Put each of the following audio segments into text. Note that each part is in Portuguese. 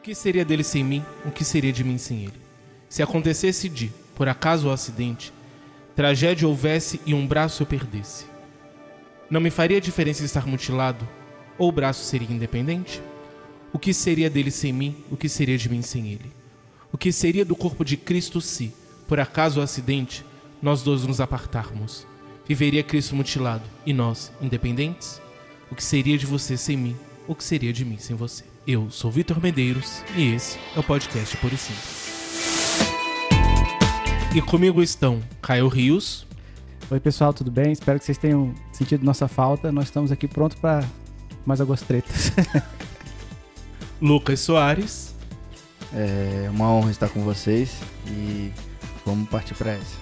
O que seria dele sem mim? O que seria de mim sem ele? Se acontecesse de, por acaso o acidente, tragédia houvesse e um braço eu perdesse. Não me faria diferença estar mutilado? Ou o braço seria independente? O que seria dele sem mim? O que seria de mim sem ele? O que seria do corpo de Cristo se, por acaso o acidente, nós dois nos apartarmos? Viveria Cristo mutilado e nós, independentes? O que seria de você sem mim? O que seria de mim sem você? Eu sou Vitor Medeiros e esse é o podcast Por e Simples. E comigo estão Caio Rios. Oi, pessoal, tudo bem? Espero que vocês tenham sentido nossa falta. Nós estamos aqui prontos para mais algumas tretas. Lucas Soares. É uma honra estar com vocês e vamos partir para essa.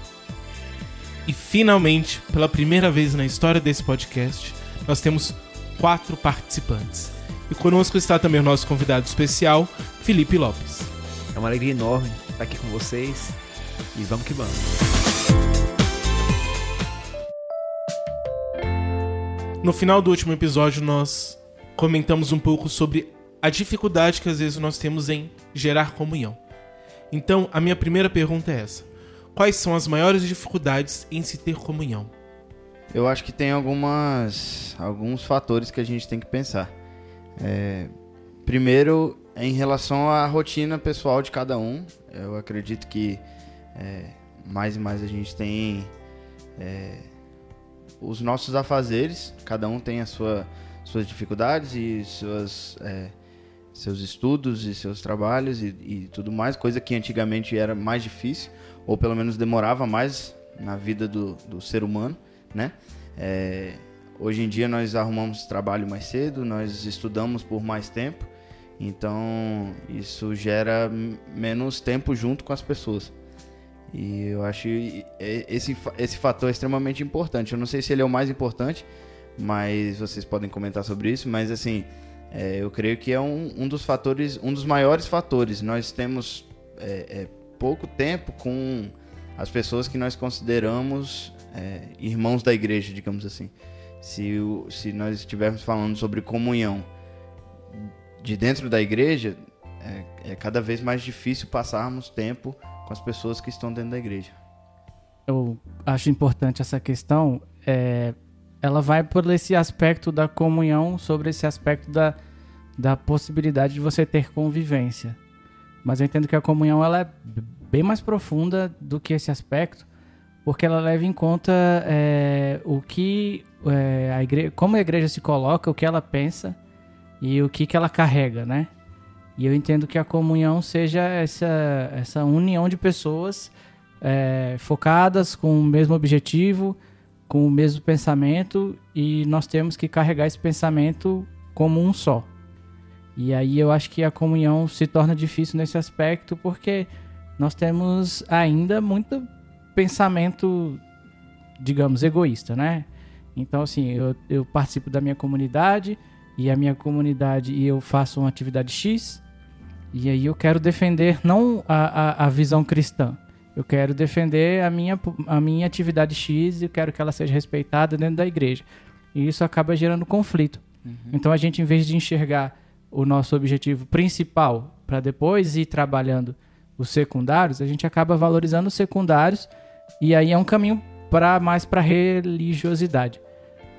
E finalmente, pela primeira vez na história desse podcast, nós temos quatro participantes. E conosco está também o nosso convidado especial, Felipe Lopes. É uma alegria enorme estar aqui com vocês e vamos que vamos. No final do último episódio, nós comentamos um pouco sobre a dificuldade que às vezes nós temos em gerar comunhão. Então, a minha primeira pergunta é essa: Quais são as maiores dificuldades em se ter comunhão? Eu acho que tem algumas, alguns fatores que a gente tem que pensar. É, primeiro, em relação à rotina pessoal de cada um, eu acredito que é, mais e mais a gente tem é, os nossos afazeres, cada um tem a sua, suas dificuldades e suas, é, seus estudos e seus trabalhos e, e tudo mais, coisa que antigamente era mais difícil ou pelo menos demorava mais na vida do, do ser humano, né? Hoje em dia nós arrumamos trabalho mais cedo, nós estudamos por mais tempo, então isso gera menos tempo junto com as pessoas. E eu acho esse, esse fator é extremamente importante. Eu não sei se ele é o mais importante, mas vocês podem comentar sobre isso. Mas assim, é, eu creio que é um, um dos fatores, um dos maiores fatores. Nós temos é, é, pouco tempo com as pessoas que nós consideramos é, irmãos da igreja, digamos assim. Se, o, se nós estivermos falando sobre comunhão de dentro da igreja, é, é cada vez mais difícil passarmos tempo com as pessoas que estão dentro da igreja. Eu acho importante essa questão. É, ela vai por esse aspecto da comunhão, sobre esse aspecto da, da possibilidade de você ter convivência. Mas eu entendo que a comunhão ela é bem mais profunda do que esse aspecto, porque ela leva em conta é, o que é, a igreja, como a igreja se coloca, o que ela pensa e o que, que ela carrega, né? E eu entendo que a comunhão seja essa, essa união de pessoas é, focadas com o mesmo objetivo, com o mesmo pensamento, e nós temos que carregar esse pensamento como um só. E aí eu acho que a comunhão se torna difícil nesse aspecto porque nós temos ainda muito pensamento, digamos, egoísta, né? Então, assim, eu, eu participo da minha comunidade e a minha comunidade e eu faço uma atividade X e aí eu quero defender não a, a, a visão cristã, eu quero defender a minha, a minha atividade X e eu quero que ela seja respeitada dentro da igreja. E isso acaba gerando conflito. Uhum. Então a gente, em vez de enxergar o nosso objetivo principal para depois ir trabalhando os secundários, a gente acaba valorizando os secundários e aí é um caminho para mais para religiosidade.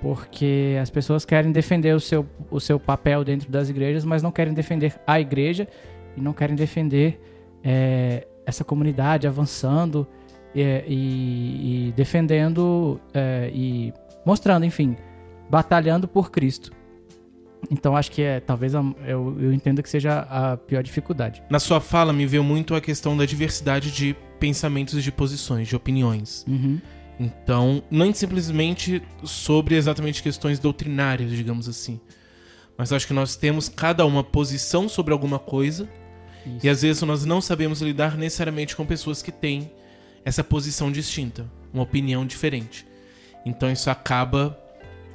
Porque as pessoas querem defender o seu, o seu papel dentro das igrejas, mas não querem defender a igreja e não querem defender é, essa comunidade avançando é, e, e, defendendo é, e mostrando, enfim, batalhando por Cristo. Então acho que é, talvez eu, eu entendo que seja a pior dificuldade. Na sua fala me veio muito a questão da diversidade de pensamentos e de posições, de opiniões. Uhum. Então, não simplesmente sobre exatamente questões doutrinárias, digamos assim. Mas acho que nós temos cada uma posição sobre alguma coisa. Isso. E às vezes nós não sabemos lidar necessariamente com pessoas que têm essa posição distinta, uma opinião diferente. Então isso acaba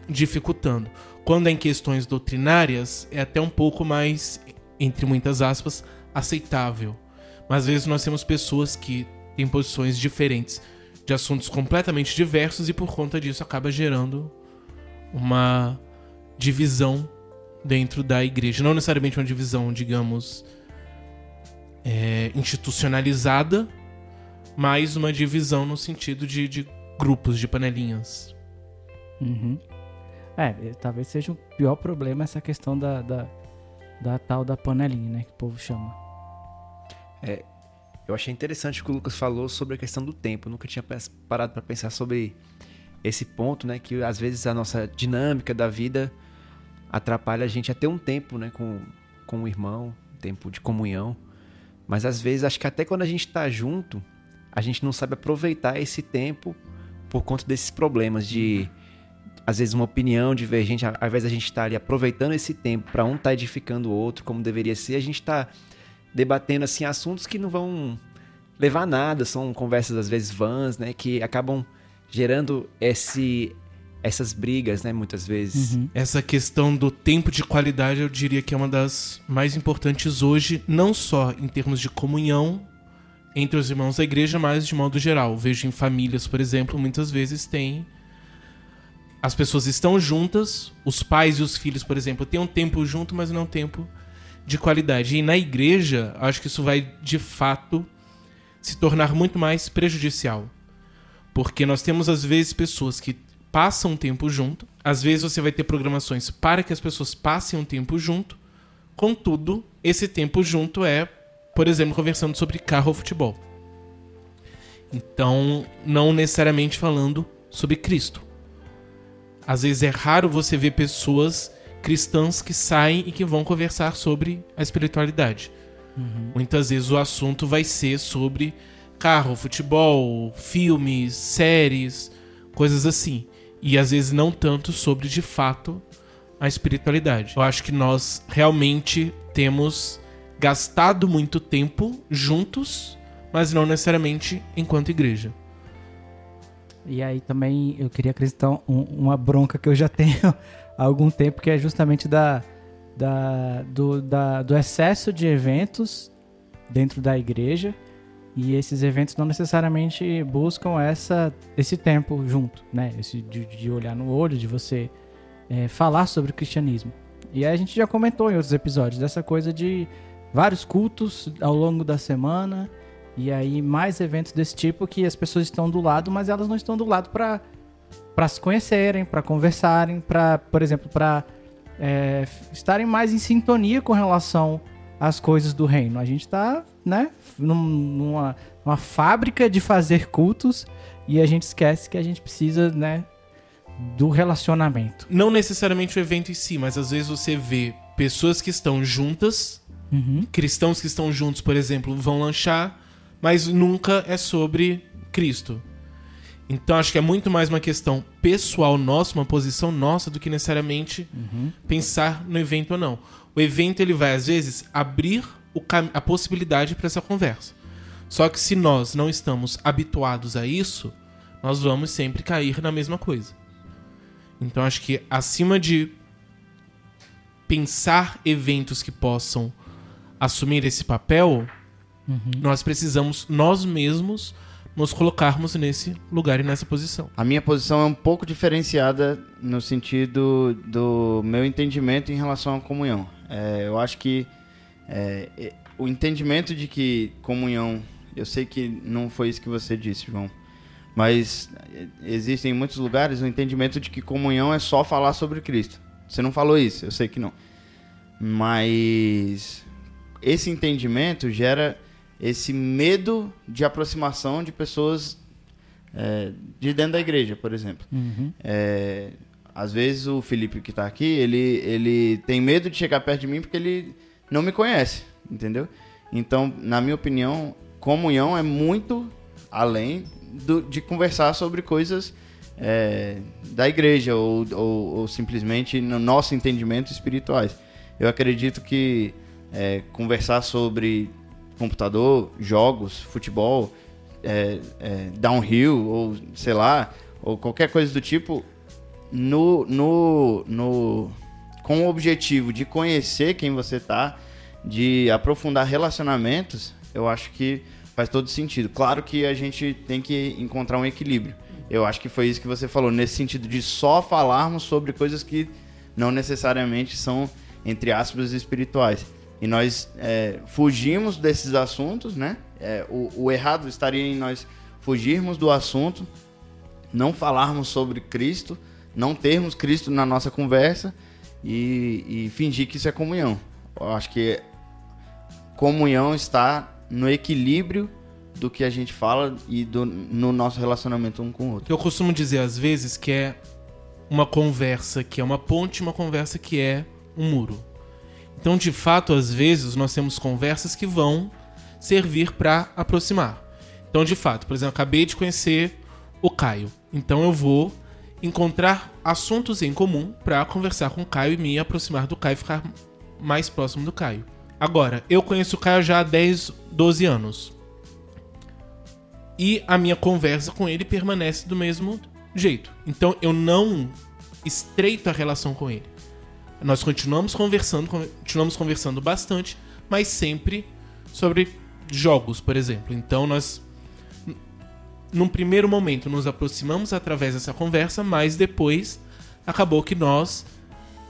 dificultando. Quando é em questões doutrinárias, é até um pouco mais, entre muitas aspas, aceitável. Mas às vezes nós temos pessoas que têm posições diferentes de assuntos completamente diversos e por conta disso acaba gerando uma divisão dentro da igreja. Não necessariamente uma divisão, digamos, é, institucionalizada, mas uma divisão no sentido de, de grupos, de panelinhas. Uhum. É, talvez seja o pior problema essa questão da, da, da tal da panelinha, né? Que o povo chama. É, eu achei interessante o que o Lucas falou sobre a questão do tempo. Eu nunca tinha parado para pensar sobre esse ponto, né? Que às vezes a nossa dinâmica da vida atrapalha a gente a ter um tempo, né? Com, com o irmão, um tempo de comunhão. Mas às vezes, acho que até quando a gente está junto, a gente não sabe aproveitar esse tempo por conta desses problemas de às vezes uma opinião divergente, ao invés da gente estar ali aproveitando esse tempo para um estar tá edificando o outro como deveria ser, a gente está debatendo assim assuntos que não vão levar a nada, são conversas às vezes vãs, né, que acabam gerando esse essas brigas, né, muitas vezes. Uhum. Essa questão do tempo de qualidade, eu diria que é uma das mais importantes hoje, não só em termos de comunhão entre os irmãos da igreja, mas de modo geral. Vejo em famílias, por exemplo, muitas vezes tem as pessoas estão juntas, os pais e os filhos, por exemplo, têm um tempo junto, mas não um tempo de qualidade. E na igreja, acho que isso vai de fato se tornar muito mais prejudicial. Porque nós temos às vezes pessoas que passam um tempo junto, às vezes você vai ter programações para que as pessoas passem um tempo junto. Contudo, esse tempo junto é, por exemplo, conversando sobre carro ou futebol. Então, não necessariamente falando sobre Cristo. Às vezes é raro você ver pessoas cristãs que saem e que vão conversar sobre a espiritualidade. Uhum. Muitas vezes o assunto vai ser sobre carro, futebol, filmes, séries, coisas assim. E às vezes não tanto sobre de fato a espiritualidade. Eu acho que nós realmente temos gastado muito tempo juntos, mas não necessariamente enquanto igreja. E aí também eu queria acrescentar um, uma bronca que eu já tenho há algum tempo, que é justamente da, da, do, da, do excesso de eventos dentro da igreja. E esses eventos não necessariamente buscam essa, esse tempo junto, né? Esse de, de olhar no olho, de você é, falar sobre o cristianismo. E aí a gente já comentou em outros episódios dessa coisa de vários cultos ao longo da semana e aí mais eventos desse tipo que as pessoas estão do lado, mas elas não estão do lado para para se conhecerem, para conversarem, para, por exemplo, para é, estarem mais em sintonia com relação às coisas do reino. A gente está, né, numa, numa fábrica de fazer cultos e a gente esquece que a gente precisa, né, do relacionamento. Não necessariamente o evento em si, mas às vezes você vê pessoas que estão juntas, uhum. cristãos que estão juntos, por exemplo, vão lanchar mas nunca é sobre Cristo. Então acho que é muito mais uma questão pessoal nossa, uma posição nossa, do que necessariamente uhum. pensar no evento ou não. O evento ele vai às vezes abrir a possibilidade para essa conversa. Só que se nós não estamos habituados a isso, nós vamos sempre cair na mesma coisa. Então acho que acima de pensar eventos que possam assumir esse papel, Uhum. Nós precisamos, nós mesmos, nos colocarmos nesse lugar e nessa posição. A minha posição é um pouco diferenciada no sentido do meu entendimento em relação à comunhão. É, eu acho que é, o entendimento de que comunhão, eu sei que não foi isso que você disse, João, mas existem em muitos lugares o entendimento de que comunhão é só falar sobre Cristo. Você não falou isso, eu sei que não. Mas esse entendimento gera esse medo de aproximação de pessoas é, de dentro da igreja, por exemplo. Uhum. É, às vezes o Felipe que está aqui, ele, ele tem medo de chegar perto de mim porque ele não me conhece, entendeu? Então, na minha opinião, comunhão é muito além do, de conversar sobre coisas é, da igreja ou, ou, ou, simplesmente no nosso entendimento espirituais. Eu acredito que é, conversar sobre computador, jogos, futebol, é, é, downhill, ou sei lá, ou qualquer coisa do tipo, no, no, no, com o objetivo de conhecer quem você tá, de aprofundar relacionamentos, eu acho que faz todo sentido. Claro que a gente tem que encontrar um equilíbrio. Eu acho que foi isso que você falou, nesse sentido de só falarmos sobre coisas que não necessariamente são, entre aspas, espirituais. E nós é, fugimos desses assuntos, né? É, o, o errado estaria em nós fugirmos do assunto, não falarmos sobre Cristo, não termos Cristo na nossa conversa e, e fingir que isso é comunhão. Eu acho que comunhão está no equilíbrio do que a gente fala e do, no nosso relacionamento um com o outro. Eu costumo dizer às vezes que é uma conversa que é uma ponte, uma conversa que é um muro. Então, de fato, às vezes nós temos conversas que vão servir para aproximar. Então, de fato, por exemplo, acabei de conhecer o Caio. Então, eu vou encontrar assuntos em comum para conversar com o Caio e me aproximar do Caio ficar mais próximo do Caio. Agora, eu conheço o Caio já há 10, 12 anos. E a minha conversa com ele permanece do mesmo jeito. Então eu não estreito a relação com ele. Nós continuamos conversando, continuamos conversando bastante, mas sempre sobre jogos, por exemplo. Então nós num primeiro momento nos aproximamos através dessa conversa, mas depois acabou que nós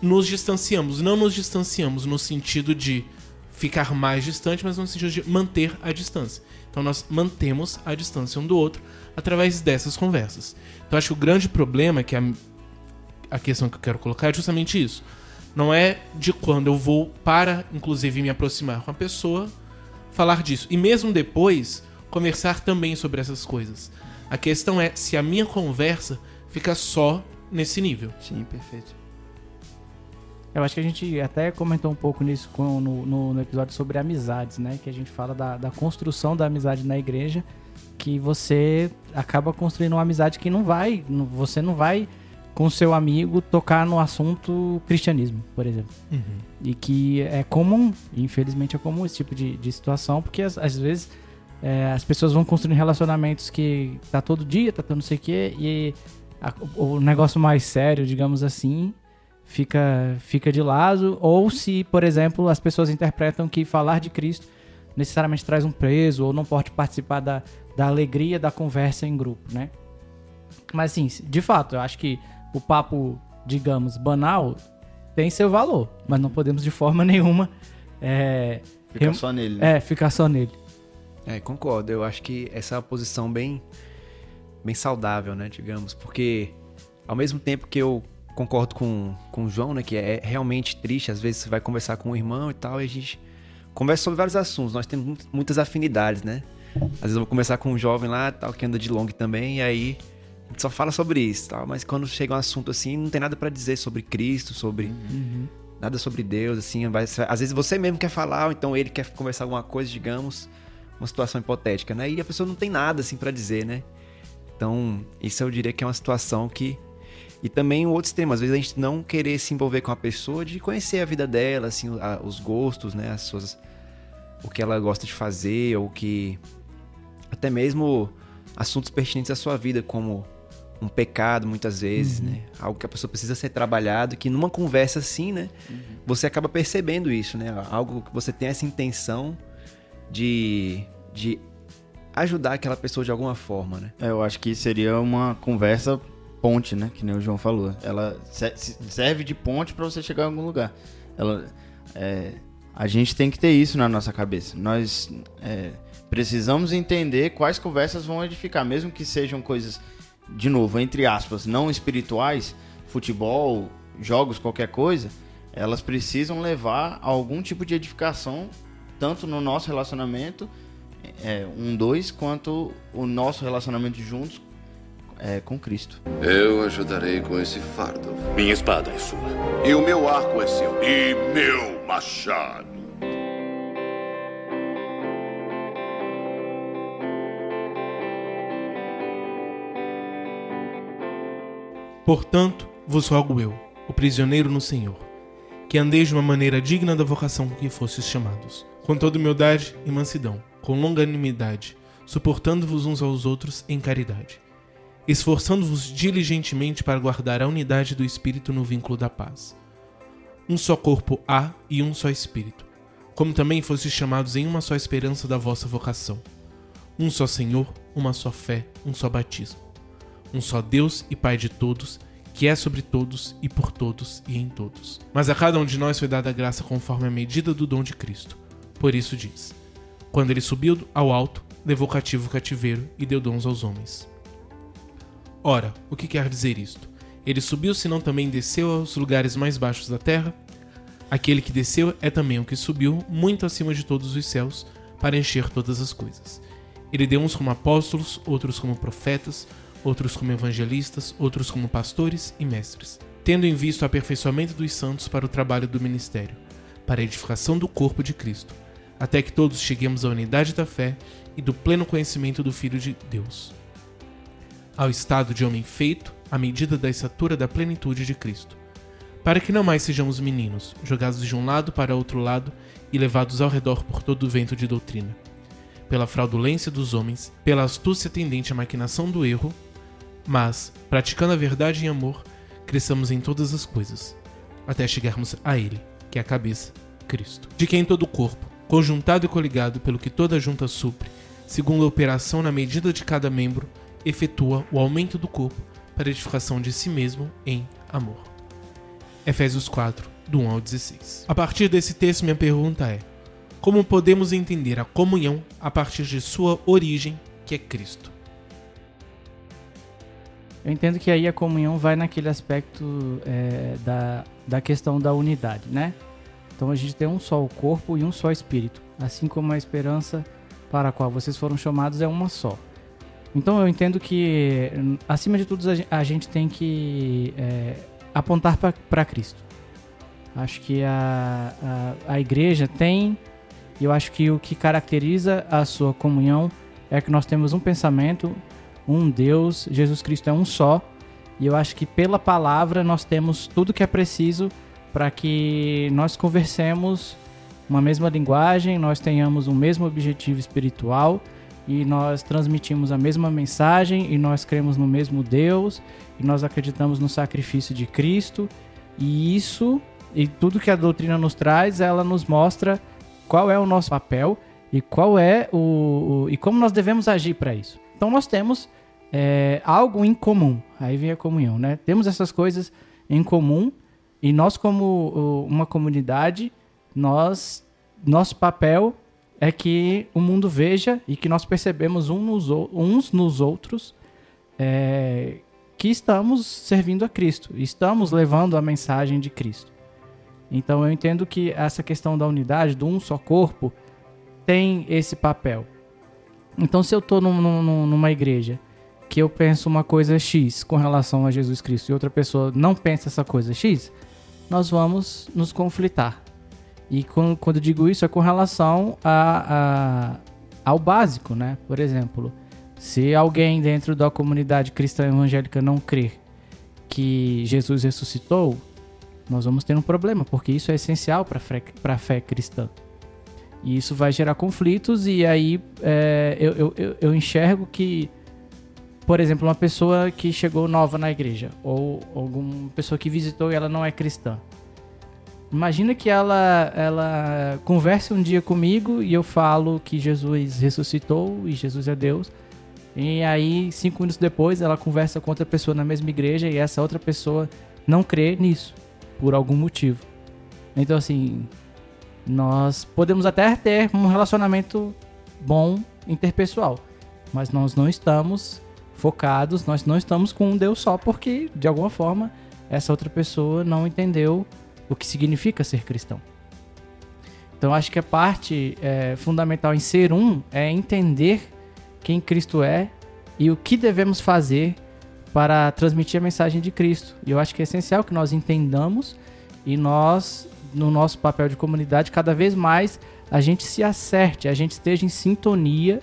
nos distanciamos. Não nos distanciamos no sentido de ficar mais distante, mas no sentido de manter a distância. Então nós mantemos a distância um do outro através dessas conversas. Então acho que o grande problema, que a, a questão que eu quero colocar é justamente isso. Não é de quando eu vou para, inclusive, me aproximar com a pessoa, falar disso. E mesmo depois, conversar também sobre essas coisas. A questão é se a minha conversa fica só nesse nível. Sim, perfeito. Eu acho que a gente até comentou um pouco nisso no, no, no, episódio sobre amizades, né? Que a gente fala da, da, construção da amizade na igreja, que você acaba construindo uma amizade que não vai, você não vai com seu amigo tocar no assunto cristianismo, por exemplo. Uhum. E que é comum, infelizmente é comum esse tipo de, de situação, porque às, às vezes é, as pessoas vão construindo relacionamentos que tá todo dia, tá todo não sei o quê, e a, o negócio mais sério, digamos assim, fica, fica de lado. Ou se, por exemplo, as pessoas interpretam que falar de Cristo necessariamente traz um preso, ou não pode participar da, da alegria da conversa em grupo, né? Mas assim, de fato, eu acho que o papo, digamos, banal tem seu valor, mas não podemos de forma nenhuma. É, ficar rem... só nele. Né? É, ficar só nele. É, concordo. Eu acho que essa é uma posição bem, bem saudável, né, digamos, porque ao mesmo tempo que eu concordo com, com o João, né, que é realmente triste, às vezes você vai conversar com o irmão e tal, e a gente conversa sobre vários assuntos, nós temos muitas afinidades, né? Às vezes eu vou conversar com um jovem lá, tal, que anda de long também, e aí só fala sobre isso, tal, mas quando chega um assunto assim, não tem nada para dizer sobre Cristo, sobre uhum. nada sobre Deus, assim, vai, às vezes você mesmo quer falar, ou então ele quer conversar alguma coisa, digamos, uma situação hipotética, né? E a pessoa não tem nada assim para dizer, né? Então, isso eu diria que é uma situação que e também o outro extremo, às vezes a gente não querer se envolver com a pessoa, de conhecer a vida dela, assim, os gostos, né, as suas o que ela gosta de fazer ou que até mesmo assuntos pertinentes à sua vida, como um pecado muitas vezes, uhum. né? Algo que a pessoa precisa ser trabalhado, que numa conversa assim, né, uhum. você acaba percebendo isso, né? Algo que você tem essa intenção de, de ajudar aquela pessoa de alguma forma, né? É, eu acho que seria uma conversa ponte, né? Que nem o João falou. Ela serve de ponte para você chegar em algum lugar. Ela, é, a gente tem que ter isso na nossa cabeça. Nós é, precisamos entender quais conversas vão edificar, mesmo que sejam coisas, de novo, entre aspas, não espirituais, futebol, jogos, qualquer coisa. Elas precisam levar a algum tipo de edificação tanto no nosso relacionamento, é, um, dois, quanto o nosso relacionamento juntos é, com Cristo. Eu ajudarei com esse fardo. Minha espada é sua. E o meu arco é seu. E meu machado. Portanto, vos rogo eu, o prisioneiro no Senhor, que andeis de uma maneira digna da vocação com que fostes chamados com toda humildade e mansidão, com longanimidade, suportando-vos uns aos outros em caridade, esforçando-vos diligentemente para guardar a unidade do Espírito no vínculo da paz. Um só corpo há e um só Espírito, como também fostes chamados em uma só esperança da vossa vocação. Um só Senhor, uma só fé, um só batismo. Um só Deus e Pai de todos, que é sobre todos e por todos e em todos. Mas a cada um de nós foi dada a graça conforme a medida do dom de Cristo. Por isso diz: Quando ele subiu ao alto, levou cativo o cativeiro e deu dons aos homens. Ora, o que quer dizer isto? Ele subiu, senão também desceu aos lugares mais baixos da terra? Aquele que desceu é também o que subiu muito acima de todos os céus para encher todas as coisas. Ele deu uns como apóstolos, outros como profetas, outros como evangelistas, outros como pastores e mestres, tendo em vista o aperfeiçoamento dos santos para o trabalho do ministério, para a edificação do corpo de Cristo, até que todos cheguemos à unidade da fé e do pleno conhecimento do Filho de Deus, ao estado de homem feito, à medida da estatura da plenitude de Cristo, para que não mais sejamos meninos, jogados de um lado para outro lado e levados ao redor por todo o vento de doutrina, pela fraudulência dos homens, pela astúcia tendente à maquinação do erro, mas, praticando a verdade em amor, cresçamos em todas as coisas, até chegarmos a Ele, que é a cabeça, Cristo. De quem todo o corpo, conjuntado e coligado pelo que toda junta supre, segundo a operação na medida de cada membro, efetua o aumento do corpo para edificação de si mesmo em amor. Efésios 4, do 1 ao 16. A partir desse texto, minha pergunta é: como podemos entender a comunhão a partir de sua origem, que é Cristo? Eu entendo que aí a comunhão vai naquele aspecto é, da, da questão da unidade, né? Então a gente tem um só corpo e um só espírito, assim como a esperança para a qual vocês foram chamados é uma só. Então eu entendo que, acima de tudo, a gente tem que é, apontar para Cristo. Acho que a, a, a igreja tem, e eu acho que o que caracteriza a sua comunhão é que nós temos um pensamento, um Deus, Jesus Cristo é um só. E eu acho que pela palavra nós temos tudo que é preciso para que nós conversemos uma mesma linguagem, nós tenhamos um mesmo objetivo espiritual e nós transmitimos a mesma mensagem e nós cremos no mesmo Deus e nós acreditamos no sacrifício de Cristo. E isso e tudo que a doutrina nos traz, ela nos mostra qual é o nosso papel e qual é o, o e como nós devemos agir para isso. Então nós temos é, algo em comum. Aí vem a comunhão, né? Temos essas coisas em comum e nós como uma comunidade, nós nosso papel é que o mundo veja e que nós percebemos um nos, uns nos outros é, que estamos servindo a Cristo, estamos levando a mensagem de Cristo. Então eu entendo que essa questão da unidade, do um só corpo, tem esse papel. Então se eu estou num, num, numa igreja que eu penso uma coisa X com relação a Jesus Cristo e outra pessoa não pensa essa coisa X, nós vamos nos conflitar. E quando, quando digo isso é com relação a, a, ao básico, né? Por exemplo, se alguém dentro da comunidade cristã evangélica não crer que Jesus ressuscitou, nós vamos ter um problema, porque isso é essencial para a fé cristã. E isso vai gerar conflitos, e aí é, eu, eu, eu enxergo que por exemplo, uma pessoa que chegou nova na igreja, ou alguma pessoa que visitou e ela não é cristã. Imagina que ela, ela converse um dia comigo e eu falo que Jesus ressuscitou e Jesus é Deus. E aí, cinco minutos depois, ela conversa com outra pessoa na mesma igreja e essa outra pessoa não crê nisso, por algum motivo. Então, assim, nós podemos até ter um relacionamento bom interpessoal, mas nós não estamos focados, nós não estamos com um Deus só, porque de alguma forma essa outra pessoa não entendeu o que significa ser cristão. Então acho que a parte é, fundamental em ser um é entender quem Cristo é e o que devemos fazer para transmitir a mensagem de Cristo. E eu acho que é essencial que nós entendamos e nós, no nosso papel de comunidade, cada vez mais a gente se acerte, a gente esteja em sintonia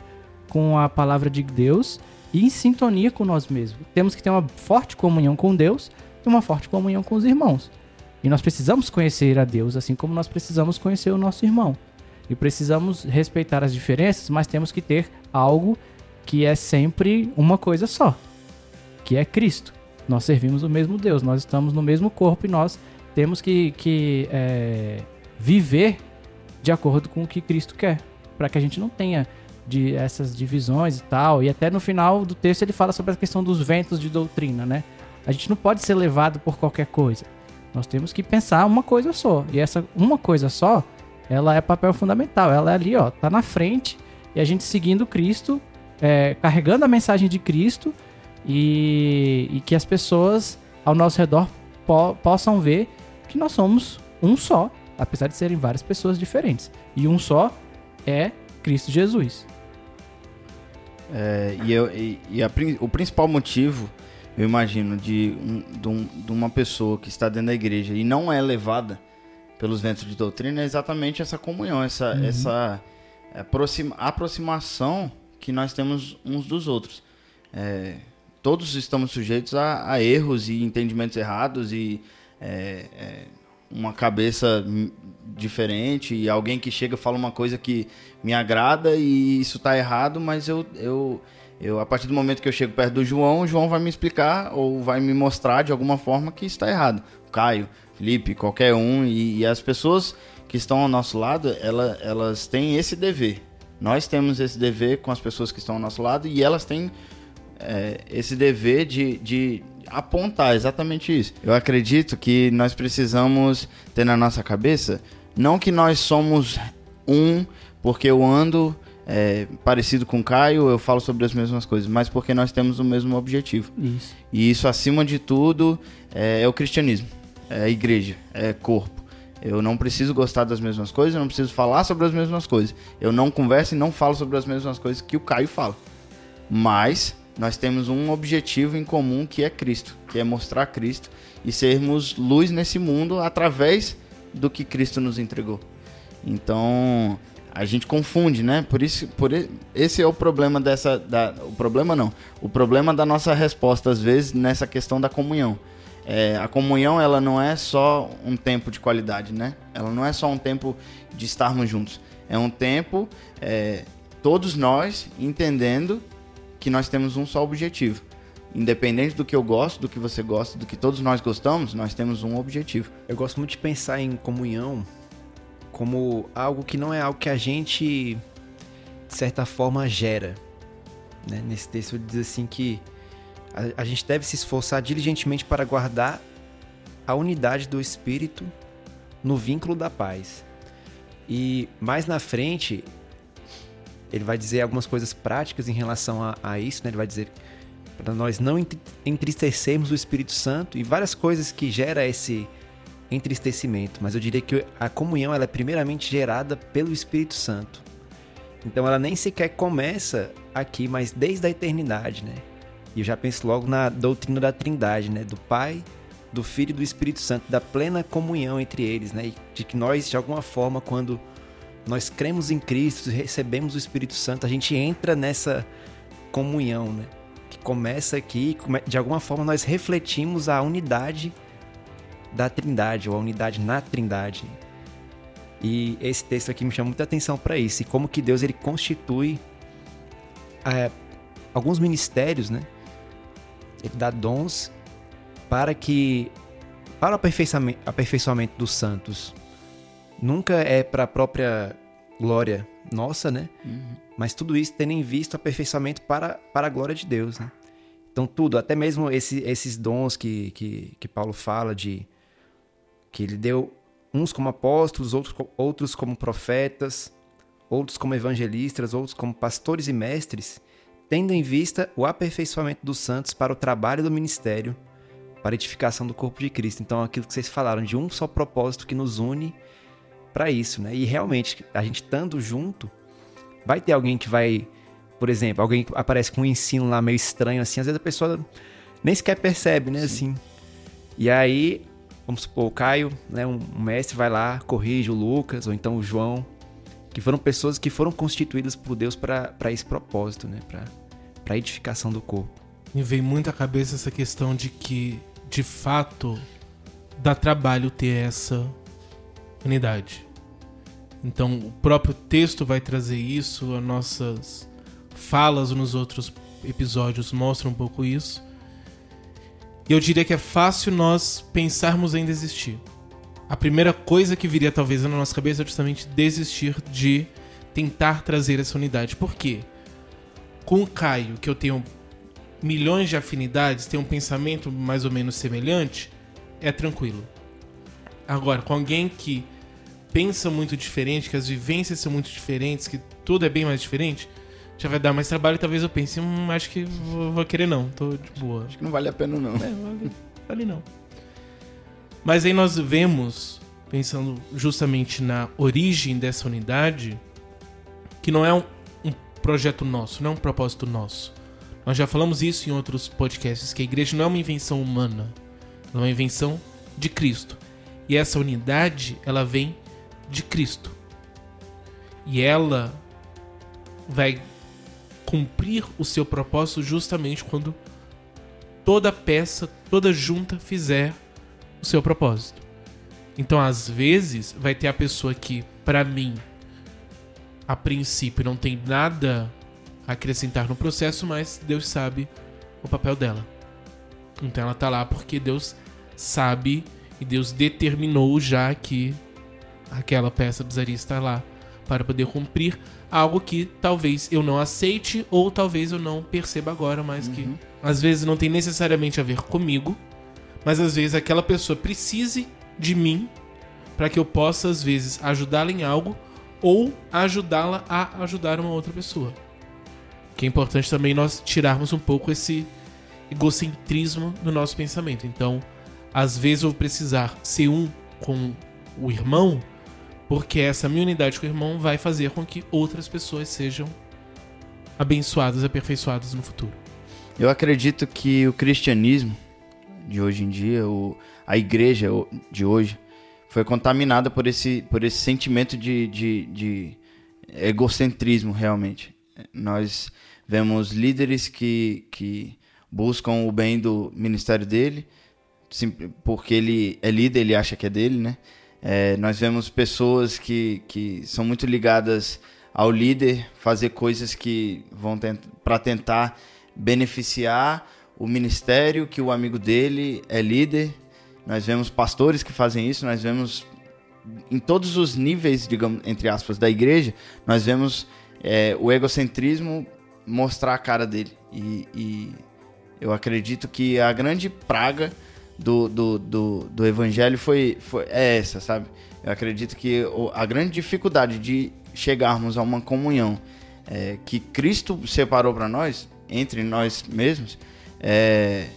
com a palavra de Deus e em sintonia com nós mesmos. Temos que ter uma forte comunhão com Deus e uma forte comunhão com os irmãos. E nós precisamos conhecer a Deus, assim como nós precisamos conhecer o nosso irmão. E precisamos respeitar as diferenças, mas temos que ter algo que é sempre uma coisa só, que é Cristo. Nós servimos o mesmo Deus, nós estamos no mesmo corpo e nós temos que, que é, viver de acordo com o que Cristo quer, para que a gente não tenha de essas divisões e tal. E até no final do texto ele fala sobre a questão dos ventos de doutrina, né? A gente não pode ser levado por qualquer coisa. Nós temos que pensar uma coisa só. E essa uma coisa só, ela é papel fundamental. Ela é ali, ó, tá na frente e a gente seguindo Cristo, é, carregando a mensagem de Cristo e, e que as pessoas ao nosso redor po possam ver que nós somos um só, apesar de serem várias pessoas diferentes. E um só é Cristo Jesus. É, e eu, e, e a o principal motivo, eu imagino, de, um- de, um- de uma pessoa que está dentro da igreja e não é levada pelos ventos de doutrina é exatamente essa comunhão, essa, essa aproxima- aproximação que nós temos uns dos outros. É, todos estamos sujeitos a, a erros e entendimentos errados e é, é, uma cabeça diferente e alguém que chega fala uma coisa que me agrada e isso tá errado, mas eu, eu, eu a partir do momento que eu chego perto do João, o João vai me explicar ou vai me mostrar de alguma forma que está errado. Caio, Felipe, qualquer um e, e as pessoas que estão ao nosso lado, ela, elas têm esse dever. Nós temos esse dever com as pessoas que estão ao nosso lado e elas têm é, esse dever de, de apontar exatamente isso. Eu acredito que nós precisamos ter na nossa cabeça não que nós somos um porque eu ando é, parecido com o Caio, eu falo sobre as mesmas coisas, mas porque nós temos o mesmo objetivo. Isso. E isso, acima de tudo, é, é o cristianismo, é a igreja, é corpo. Eu não preciso gostar das mesmas coisas, eu não preciso falar sobre as mesmas coisas. Eu não converso e não falo sobre as mesmas coisas que o Caio fala. Mas nós temos um objetivo em comum que é Cristo, que é mostrar Cristo e sermos luz nesse mundo através do que Cristo nos entregou. Então a gente confunde, né? Por isso, por esse é o problema dessa, da, o problema não, o problema da nossa resposta às vezes nessa questão da comunhão. É, a comunhão ela não é só um tempo de qualidade, né? Ela não é só um tempo de estarmos juntos. É um tempo, é, todos nós entendendo que nós temos um só objetivo. Independente do que eu gosto, do que você gosta, do que todos nós gostamos, nós temos um objetivo. Eu gosto muito de pensar em comunhão como algo que não é algo que a gente, de certa forma, gera. Né? Nesse texto diz assim que a, a gente deve se esforçar diligentemente para guardar a unidade do Espírito no vínculo da paz. E mais na frente, ele vai dizer algumas coisas práticas em relação a, a isso, né? Ele vai dizer para nós não entri- entristecermos o Espírito Santo e várias coisas que gera esse entristecimento, mas eu diria que a comunhão ela é primeiramente gerada pelo Espírito Santo. Então ela nem sequer começa aqui, mas desde a eternidade, né? E eu já penso logo na doutrina da Trindade, né? Do Pai, do Filho e do Espírito Santo, da plena comunhão entre eles, né? De que nós, de alguma forma, quando nós cremos em Cristo, recebemos o Espírito Santo, a gente entra nessa comunhão, né? Que começa aqui, de alguma forma nós refletimos a unidade da Trindade, ou a unidade na Trindade. E esse texto aqui me chama muita atenção para isso, e como que Deus ele constitui é, alguns ministérios, né? Ele dá dons para que para o aperfeiçoamento, aperfeiçoamento dos santos. Nunca é para a própria glória nossa, né? Mas tudo isso tendo em vista o aperfeiçoamento para, para a glória de Deus, né? Então tudo, até mesmo esse- esses dons que, que, que Paulo fala de que ele deu uns como apóstolos, outros, outros como profetas, outros como evangelistas, outros como pastores e mestres, tendo em vista o aperfeiçoamento dos santos para o trabalho do ministério, para a edificação do corpo de Cristo. Então, aquilo que vocês falaram, de um só propósito que nos une para isso, né? E realmente, a gente estando junto, vai ter alguém que vai, por exemplo, alguém que aparece com um ensino lá meio estranho, assim, às vezes a pessoa nem sequer percebe, né? Assim. E aí, vamos supor, o Caio, né, um um mestre, vai lá, corrige o Lucas, ou então o João, que foram pessoas que foram constituídas por Deus para esse propósito, né? Para a edificação do corpo. Me veio muito à cabeça essa questão de que, de fato, dá trabalho ter essa unidade. Então, o próprio texto vai trazer isso, as nossas falas nos outros episódios mostram um pouco isso. E eu diria que é fácil nós pensarmos em desistir. A primeira coisa que viria talvez na nossa cabeça é justamente desistir de tentar trazer essa unidade. Por quê? Com o Caio, que eu tenho milhões de afinidades, tem um pensamento mais ou menos semelhante, é tranquilo. Agora, com alguém que pensa muito diferente, que as vivências são muito diferentes, que tudo é bem mais diferente, já vai dar mais trabalho e talvez eu pense, hum, acho que vou, vou querer não, tô de boa. Acho que não vale a pena, não. É, vale, vale não. Mas aí nós vemos, pensando justamente na origem dessa unidade, que não é um, um projeto nosso, não é um propósito nosso. Nós já falamos isso em outros podcasts, que a igreja não é uma invenção humana, ela é uma invenção de Cristo. E essa unidade, ela vem de Cristo. E ela vai cumprir o seu propósito justamente quando toda peça, toda junta fizer o seu propósito. Então, às vezes, vai ter a pessoa que, para mim, a princípio não tem nada a acrescentar no processo, mas Deus sabe o papel dela. Então ela tá lá porque Deus sabe e Deus determinou já que aquela peça precisaria estar lá para poder cumprir algo que talvez eu não aceite ou talvez eu não perceba agora, mas que às vezes não tem necessariamente a ver comigo, mas às vezes aquela pessoa precise de mim para que eu possa às vezes ajudá-la em algo ou ajudá-la a ajudar uma outra pessoa. Que é importante também nós tirarmos um pouco esse egocentrismo do nosso pensamento. Então, às vezes eu vou precisar ser um com o irmão, porque essa minha unidade com o irmão vai fazer com que outras pessoas sejam abençoadas, aperfeiçoadas no futuro. Eu acredito que o cristianismo de hoje em dia, o, a igreja de hoje, foi contaminada por esse, por esse sentimento de, de, de egocentrismo, realmente. Nós vemos líderes que, que buscam o bem do ministério dele, porque ele é líder, ele acha que é dele, né? É, nós vemos pessoas que, que são muito ligadas ao líder fazer coisas que vão tent para tentar beneficiar o ministério que o amigo dele é líder. Nós vemos pastores que fazem isso, nós vemos em todos os níveis, digamos, entre aspas, da igreja, nós vemos é, o egocentrismo mostrar a cara dele. E, e eu acredito que a grande praga do, do, do, do evangelho foi, foi é essa, sabe? Eu acredito que a grande dificuldade de chegarmos a uma comunhão é, que Cristo separou para nós, entre nós mesmos, é,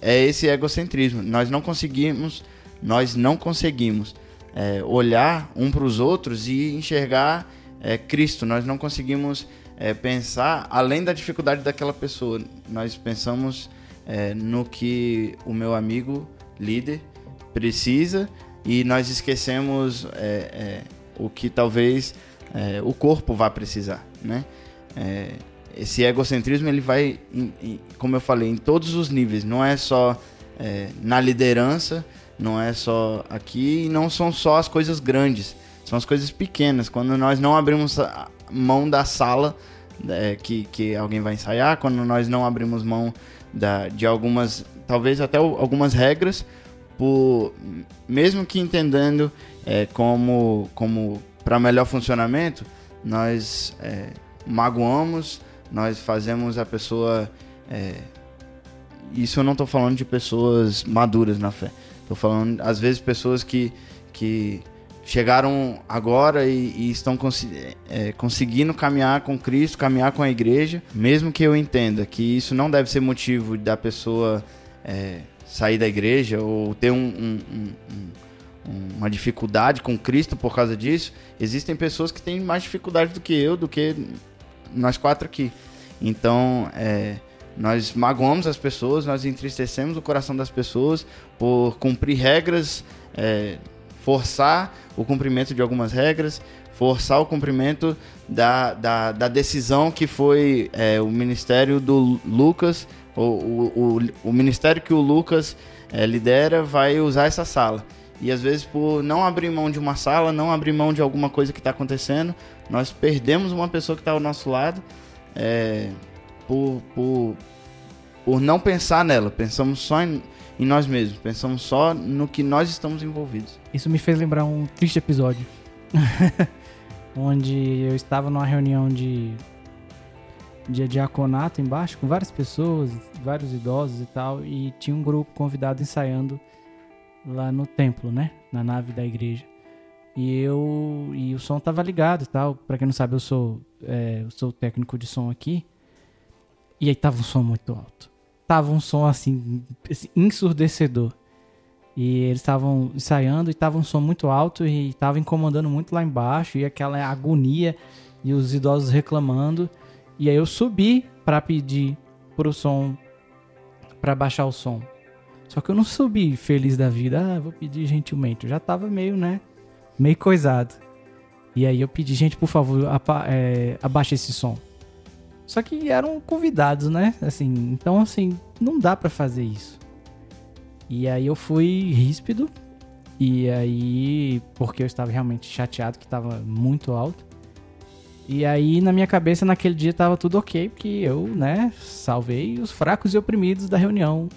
é esse egocentrismo. Nós não conseguimos, nós não conseguimos é, olhar um para os outros e enxergar é, Cristo. Nós não conseguimos é, pensar além da dificuldade daquela pessoa. Nós pensamos é, no que o meu amigo líder precisa e nós esquecemos é, é, o que talvez é, o corpo vá precisar, né? É, esse egocentrismo ele vai, em- em- como eu falei, em todos os níveis. Não é só é, na liderança, não é só aqui, e não são só as coisas grandes, são as coisas pequenas. Quando nós não abrimos mão da sala que, que alguém vai ensaiar, quando nós não abrimos mão da, de algumas, talvez até algumas regras, por, mesmo que entendendo é, como, como para melhor funcionamento, nós é, magoamos, nós fazemos a pessoa. é, isso eu não estou falando de pessoas maduras na fé. Estou falando, às vezes, pessoas que, que chegaram agora e, e estão é, conseguindo caminhar com Cristo, caminhar com a igreja, mesmo que eu entenda que isso não deve ser motivo da pessoa é, sair da igreja ou ter um- um- um- uma dificuldade com Cristo por causa disso, existem pessoas que têm mais dificuldade do que eu, do que nós quatro aqui. Então, é, nós magoamos as pessoas, nós entristecemos o coração das pessoas por cumprir regras, é, forçar o cumprimento de algumas regras, forçar o cumprimento da, da, da decisão que foi é, o ministério do Lucas, o, o, o, o ministério que o Lucas é, lidera vai usar essa sala. E às vezes, por não abrir mão de uma sala, não abrir mão de alguma coisa que está acontecendo, nós perdemos uma pessoa que está ao nosso lado é, por, por, por não pensar nela. Pensamos só em, em nós mesmos, pensamos só no que nós estamos envolvidos. Isso me fez lembrar um triste episódio. onde eu estava numa reunião de de diaconato embaixo, com várias pessoas, vários idosos e tal, e tinha um grupo convidado ensaiando lá no templo, né? Na nave da igreja. E eu e o som tava ligado e tal. Para quem não sabe, eu sou é, eu sou técnico de som aqui. E aí tava um som muito alto. Tava um som assim, ensurdecedor. E eles estavam ensaiando e tava um som muito alto e tava incomodando muito lá embaixo e aquela agonia e os idosos reclamando. E aí eu subi para pedir pro som para baixar o som. Só que eu não subi feliz da vida, ah, vou pedir gentilmente. Eu já tava meio, né, meio coisado. E aí eu pedi, gente, por favor, apa é, abaixa esse som. Só que eram convidados, né? Assim, então assim, não dá para fazer isso. E aí eu fui ríspido. E aí, porque eu estava realmente chateado que estava muito alto. E aí, na minha cabeça, naquele dia tava tudo ok, porque eu, né, salvei os fracos e oprimidos da reunião,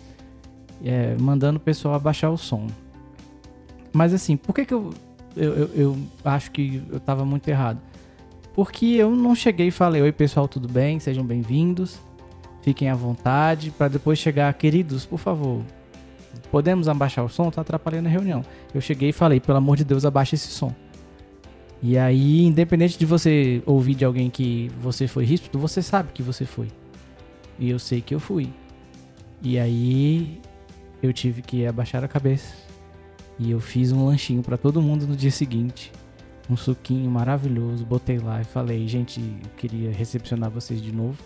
é, mandando o pessoal abaixar o som. Mas assim, por que que eu, eu, eu, eu acho que eu tava muito errado? Porque eu não cheguei e falei, oi pessoal, tudo bem? Sejam bem-vindos, fiquem à vontade, para depois chegar, queridos, por favor, podemos abaixar o som? Tá atrapalhando a reunião. Eu cheguei e falei, pelo amor de Deus, abaixa esse som. E aí, independente de você ouvir de alguém que você foi ríspido, você sabe que você foi. E eu sei que eu fui. E aí, eu tive que abaixar a cabeça. E eu fiz um lanchinho para todo mundo no dia seguinte. Um suquinho maravilhoso. Botei lá e falei, gente, eu queria recepcionar vocês de novo.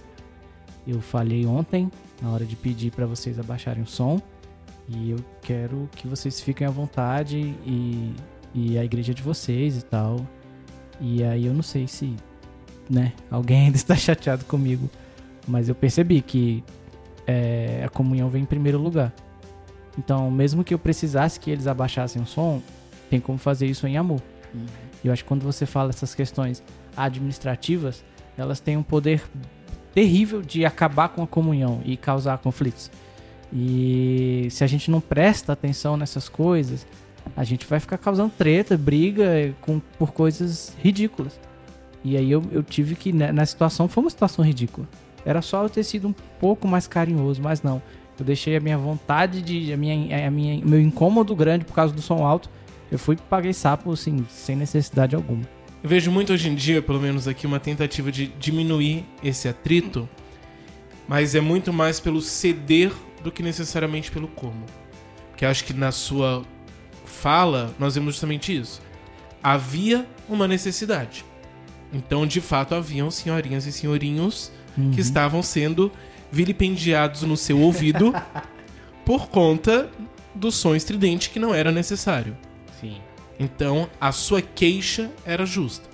Eu falhei ontem, na hora de pedir para vocês abaixarem o som. E eu quero que vocês fiquem à vontade e, e a igreja de vocês e tal. E aí eu não sei se, né, alguém ainda está chateado comigo, mas eu percebi que é, a comunhão vem em primeiro lugar. Então, mesmo que eu precisasse que eles abaixassem o som, tem como fazer isso em amor. Uhum. Eu acho que quando você fala essas questões administrativas, elas têm um poder terrível de acabar com a comunhão e causar conflitos. E se a gente não presta atenção nessas coisas, a gente vai ficar causando treta, briga eh, com, por coisas ridículas. E aí eu, eu tive que, né, na situação, foi uma situação ridícula. Era só eu ter sido um pouco mais carinhoso, mas não. Eu deixei a minha vontade de. a minha, a minha meu incômodo grande por causa do som alto. Eu fui paguei sapo, assim, sem necessidade alguma. Eu vejo muito hoje em dia, pelo menos aqui, uma tentativa de diminuir esse atrito, mas é muito mais pelo ceder do que necessariamente pelo como. Porque acho que na sua fala, nós vemos justamente isso. Havia uma necessidade. Então, de fato, haviam senhorinhas e senhorinhos uhum. que estavam sendo vilipendiados no seu ouvido por conta do som estridente que não era necessário. Sim. Então, a sua queixa era justa.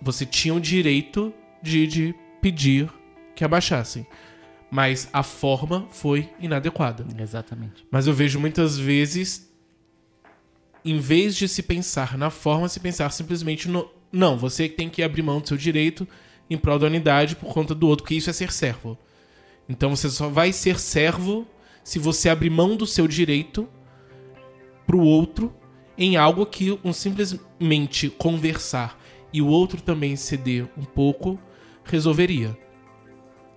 Você tinha o direito de, de pedir que abaixassem. Mas a forma foi inadequada. Exatamente. Mas eu vejo muitas vezes em vez de se pensar na forma, se pensar simplesmente no. Não, você tem que abrir mão do seu direito em prol da unidade por conta do outro, porque isso é ser servo. Então você só vai ser servo se você abrir mão do seu direito pro outro em algo que um simplesmente conversar e o outro também ceder um pouco resolveria.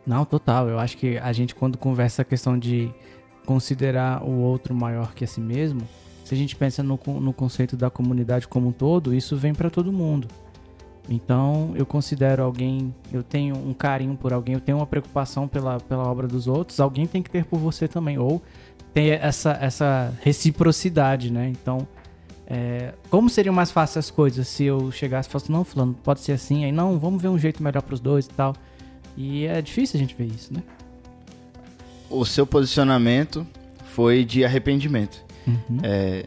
Não, total. Eu acho que a gente quando conversa a questão de considerar o outro maior que a si mesmo, se a gente pensa no, no conceito da comunidade como um todo, isso vem para todo mundo. Então, eu considero alguém, eu tenho um carinho por alguém, eu tenho uma preocupação pela, pela obra dos outros, alguém tem que ter por você também, ou ter essa, essa reciprocidade, né? Então, é, como seriam mais fáceis as coisas se eu chegasse e falasse, não, fulano, pode ser assim, aí não, vamos ver um jeito melhor para os dois e tal. E é difícil a gente ver isso, né? O seu posicionamento foi de arrependimento. Uhum. É,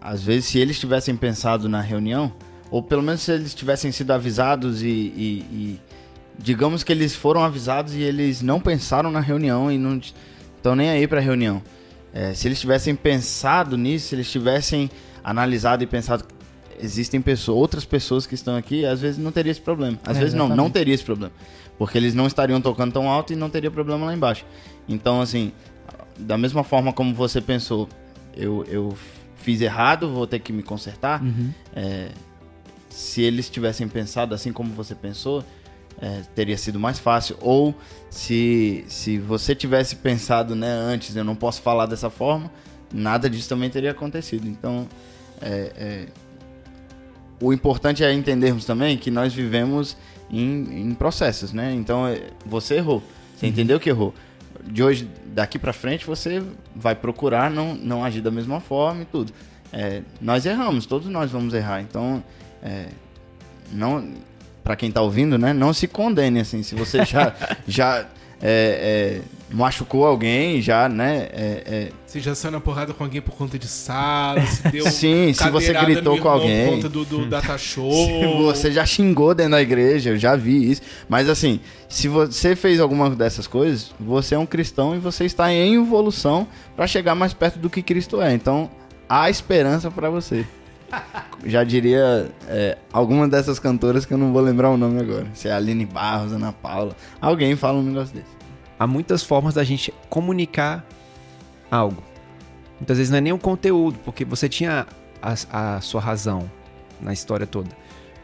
às vezes, se eles tivessem pensado na reunião, ou pelo menos se eles tivessem sido avisados e, e, e digamos que eles foram avisados e eles não pensaram na reunião e não estão nem aí para a reunião. É, se eles tivessem pensado nisso, se eles tivessem analisado e pensado existem pessoas, outras pessoas que estão aqui, às vezes não teria esse problema. Às é, vezes não, não teria esse problema. Porque eles não estariam tocando tão alto e não teria problema lá embaixo. Então, assim, da mesma forma como você pensou, eu, eu fiz errado, vou ter que me consertar. Uhum. É, se eles tivessem pensado assim como você pensou, é, teria sido mais fácil. Ou se, se você tivesse pensado né, antes, eu não posso falar dessa forma, nada disso também teria acontecido. Então, é, é, o importante é entendermos também que nós vivemos em, em processos, né? Então, é, você errou, você entendeu que errou. De hoje, daqui para frente, você vai procurar não, não agir da mesma forma e tudo. É, nós erramos, todos nós vamos errar. Então, é, não para quem tá ouvindo, né? Não se condene assim. Se você já já é, é, machucou alguém, já, né? é, é, Se já saiu na porrada com alguém por conta de sala, se deu Sim, se você gritou com alguém. Por conta do, do data show. Se você já xingou dentro da igreja, eu já vi isso. Mas assim, se você fez alguma dessas coisas, você é um cristão e você está em evolução para chegar mais perto do que Cristo é. Então, há esperança para você. Já diria é, alguma dessas cantoras que eu não vou lembrar o nome agora. Se é Aline Barros, Ana Paula. Alguém fala um negócio desse. há muitas formas da gente comunicar algo. Muitas vezes não é nem o conteúdo, porque você tinha a, a sua razão na história toda.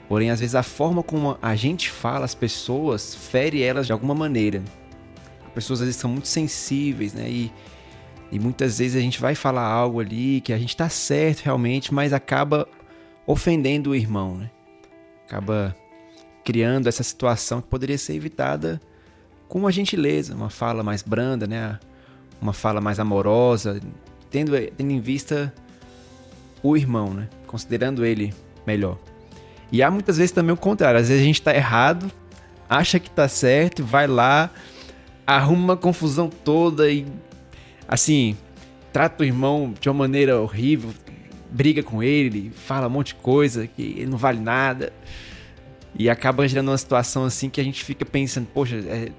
Porém, às vezes a forma como a gente fala as pessoas fere elas de alguma maneira. As pessoas às vezes são muito sensíveis, né? E, e muitas vezes a gente vai falar algo ali que a gente tá certo realmente, mas acaba ofendendo o irmão, né? Acaba criando essa situação que poderia ser evitada com uma gentileza, uma fala mais branda, né? Uma fala mais amorosa, tendo, tendo em vista o irmão, né? Considerando ele melhor. E há muitas vezes também o contrário. Às vezes a gente tá errado, acha que tá certo, vai lá, arruma uma confusão toda e, assim, trata o irmão de uma maneira horrível, briga com ele, fala um monte de coisa que não vale nada. E acaba gerando uma situação assim que a gente fica pensando, poxa, é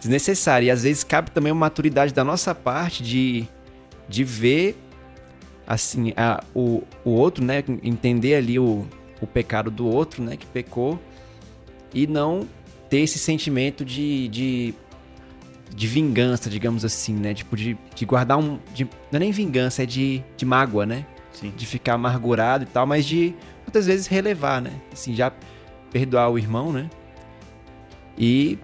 desnecessário. E às vezes cabe também uma maturidade da nossa parte de, de ver assim a, o, o outro, né? Entender ali o, o pecado do outro, né? Que pecou. E não ter esse sentimento de, de, de vingança, digamos assim, né? Tipo, de, de guardar um. De, não é nem vingança, é de, de mágoa, né? Sim. De ficar amargurado e tal, mas de muitas vezes relevar, né? Assim, já perdoar o irmão, né? E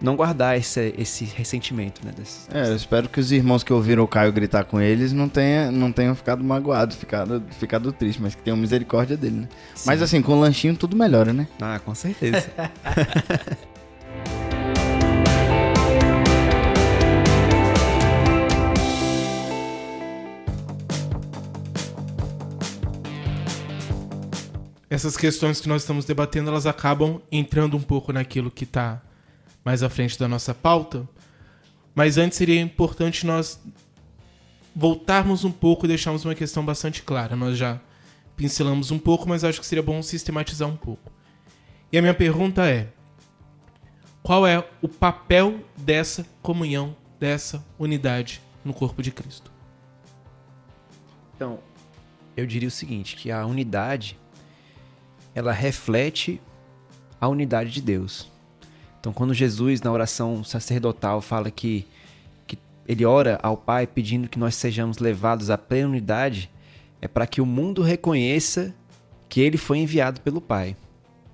não guardar esse, esse ressentimento, né? Desse, É, eu espero que os irmãos que ouviram o Caio gritar com eles não, tenha, não tenham ficado magoados, ficado, ficado tristes, mas que tenham misericórdia dele, né? Mas assim, com o lanchinho tudo melhora, né? Ah, com certeza. Essas questões que nós estamos debatendo, elas acabam entrando um pouco naquilo que está mais à frente da nossa pauta. Mas antes seria importante nós voltarmos um pouco e deixarmos uma questão bastante clara. Nós já pincelamos um pouco, mas acho que seria bom sistematizar um pouco. E a minha pergunta é: qual é o papel dessa comunhão, dessa unidade no corpo de Cristo? Então, eu diria o seguinte, que a unidade ela reflete a unidade de Deus. Então, quando Jesus na oração sacerdotal fala que, que ele ora ao Pai pedindo que nós sejamos levados à plena unidade, é para que o mundo reconheça que ele foi enviado pelo Pai.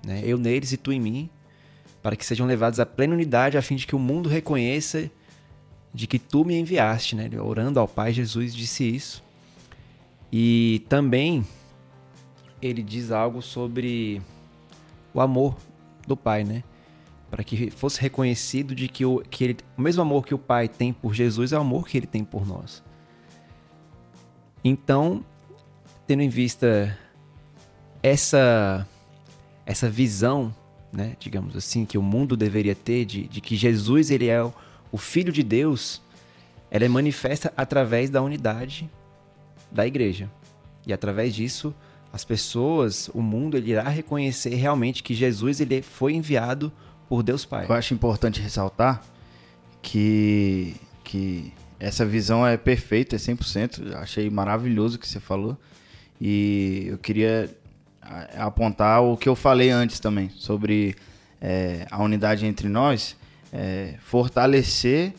Né? Eu neles e tu em mim, para que sejam levados à plena unidade, a fim de que o mundo reconheça de que tu me enviaste. Né? Orando ao Pai, Jesus disse isso. E também ele diz algo sobre o amor do Pai, né? Para que fosse reconhecido de que, o, que ele, o mesmo amor que o Pai tem por Jesus é o amor que ele tem por nós. Então, tendo em vista essa essa visão, né, digamos assim, que o mundo deveria ter de, de que Jesus ele é o, o Filho de Deus, ela é manifesta através da unidade da igreja. E através disso, as pessoas, o mundo, ele irá reconhecer realmente que Jesus ele foi enviado por Deus Pai. Eu acho importante ressaltar que, que essa visão é perfeita, é 100%. Eu Achei maravilhoso o que você falou. E eu queria apontar o que eu falei antes também, sobre é, a unidade entre nós, é, fortalecer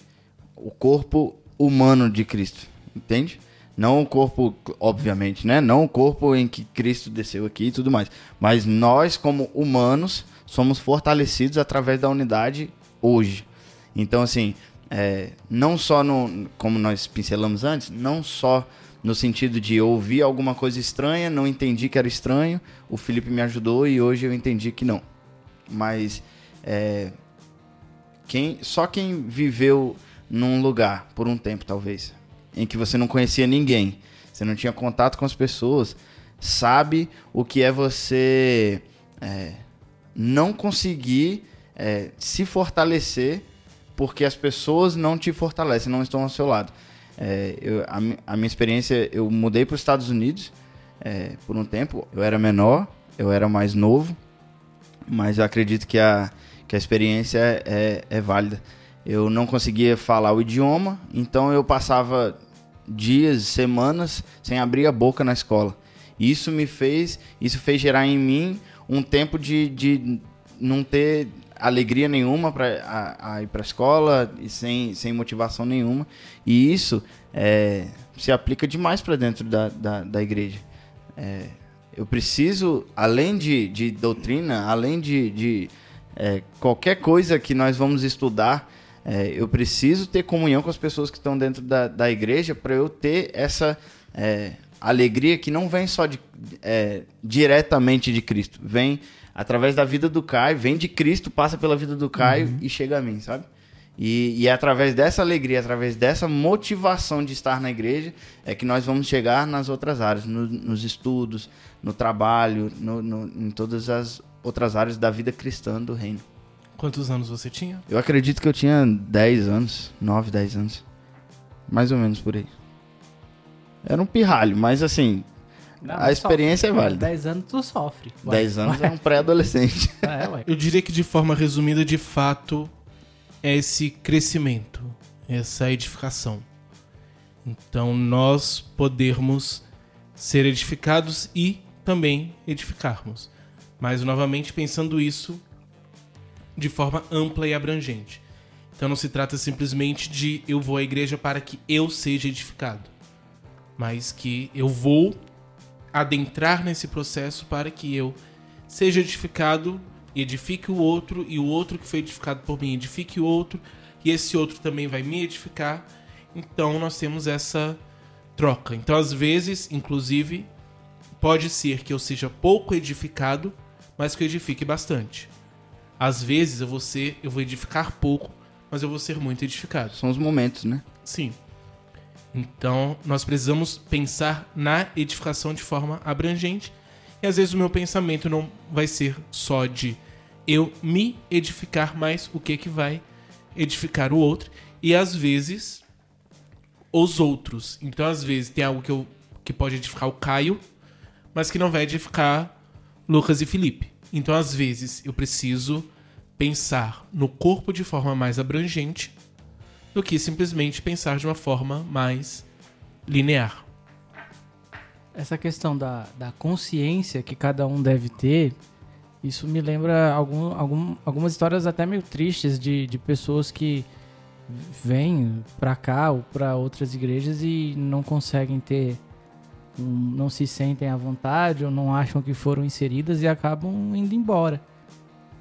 o corpo humano de Cristo, entende? Não o corpo, obviamente, né? Não o corpo em que Cristo desceu aqui e tudo mais. Mas nós, como humanos, somos fortalecidos através da unidade hoje. Então, assim, é, não só no, como nós pincelamos antes, não só no sentido de ouvir alguma coisa estranha, não entendi que era estranho, o Felipe me ajudou e hoje eu entendi que não. Mas é, quem, só quem viveu num lugar por um tempo, talvez, em que você não conhecia ninguém, você não tinha contato com as pessoas, sabe o que é você é, não conseguir é, se fortalecer porque as pessoas não te fortalecem, não estão ao seu lado. É, eu, a, a, minha experiência, eu mudei para os Estados Unidos é, por um tempo. Eu era menor, eu era mais novo, mas eu acredito que a, que a experiência é, é, é válida. Eu não conseguia falar o idioma, então eu passava dias, semanas sem abrir a boca na escola. Isso me fez, isso fez gerar em mim um tempo de, de não ter alegria nenhuma para ir para a escola e sem, sem motivação nenhuma. E isso é, se aplica demais para dentro da, da, da igreja. É, eu preciso, além de, de doutrina, além de, de é, qualquer coisa que nós vamos estudar, é, eu preciso ter comunhão com as pessoas que estão dentro da, da igreja para eu ter essa é, alegria que não vem só de, é, diretamente de Cristo, vem através da vida do Caio, vem de Cristo, passa pela vida do Caio uhum. e chega a mim, sabe? E, e é através dessa alegria, através dessa motivação de estar na igreja, é que nós vamos chegar nas outras áreas, no, nos estudos, no trabalho, no, no, em todas as outras áreas da vida cristã do reino. Quantos anos você tinha? Eu acredito que eu tinha 10 anos, 9, 10 anos. Mais ou menos por aí. Era um pirralho, mas assim, não, a experiência sofre. é válida. 10 anos tu sofre. 10 anos é um pré-adolescente. É, Eu diria que de forma resumida, de fato, é esse crescimento, essa edificação. Então, nós podermos ser edificados e também edificarmos. Mas, novamente, pensando isso de forma ampla e abrangente. Então, não se trata simplesmente de eu vou à igreja para que eu seja edificado, mas que eu vou adentrar nesse processo para que eu seja edificado e edifique o outro, e o outro que foi edificado por mim edifique o outro, e esse outro também vai me edificar. Então nós temos essa troca. Então, às vezes, inclusive, pode ser que eu seja pouco edificado, mas que eu edifique bastante. Às vezes eu vou ser, eu vou edificar pouco, mas eu vou ser muito edificado. São os momentos, né? Sim. Então, nós precisamos pensar na edificação de forma abrangente. E às vezes o meu pensamento não vai ser só de eu me edificar, mas o que que vai edificar o outro. E às vezes os outros. Então, às vezes tem algo que, eu, que pode edificar o Caio, mas que não vai edificar Lucas e Felipe. Então, às vezes, eu preciso pensar no corpo de forma mais abrangente do que simplesmente pensar de uma forma mais linear. Essa questão da, da consciência que cada um deve ter, isso me lembra algum, algum, algumas histórias até meio tristes de, de pessoas que vêm para cá ou para outras igrejas e não conseguem ter não se sentem à vontade ou não acham que foram inseridas e acabam indo embora.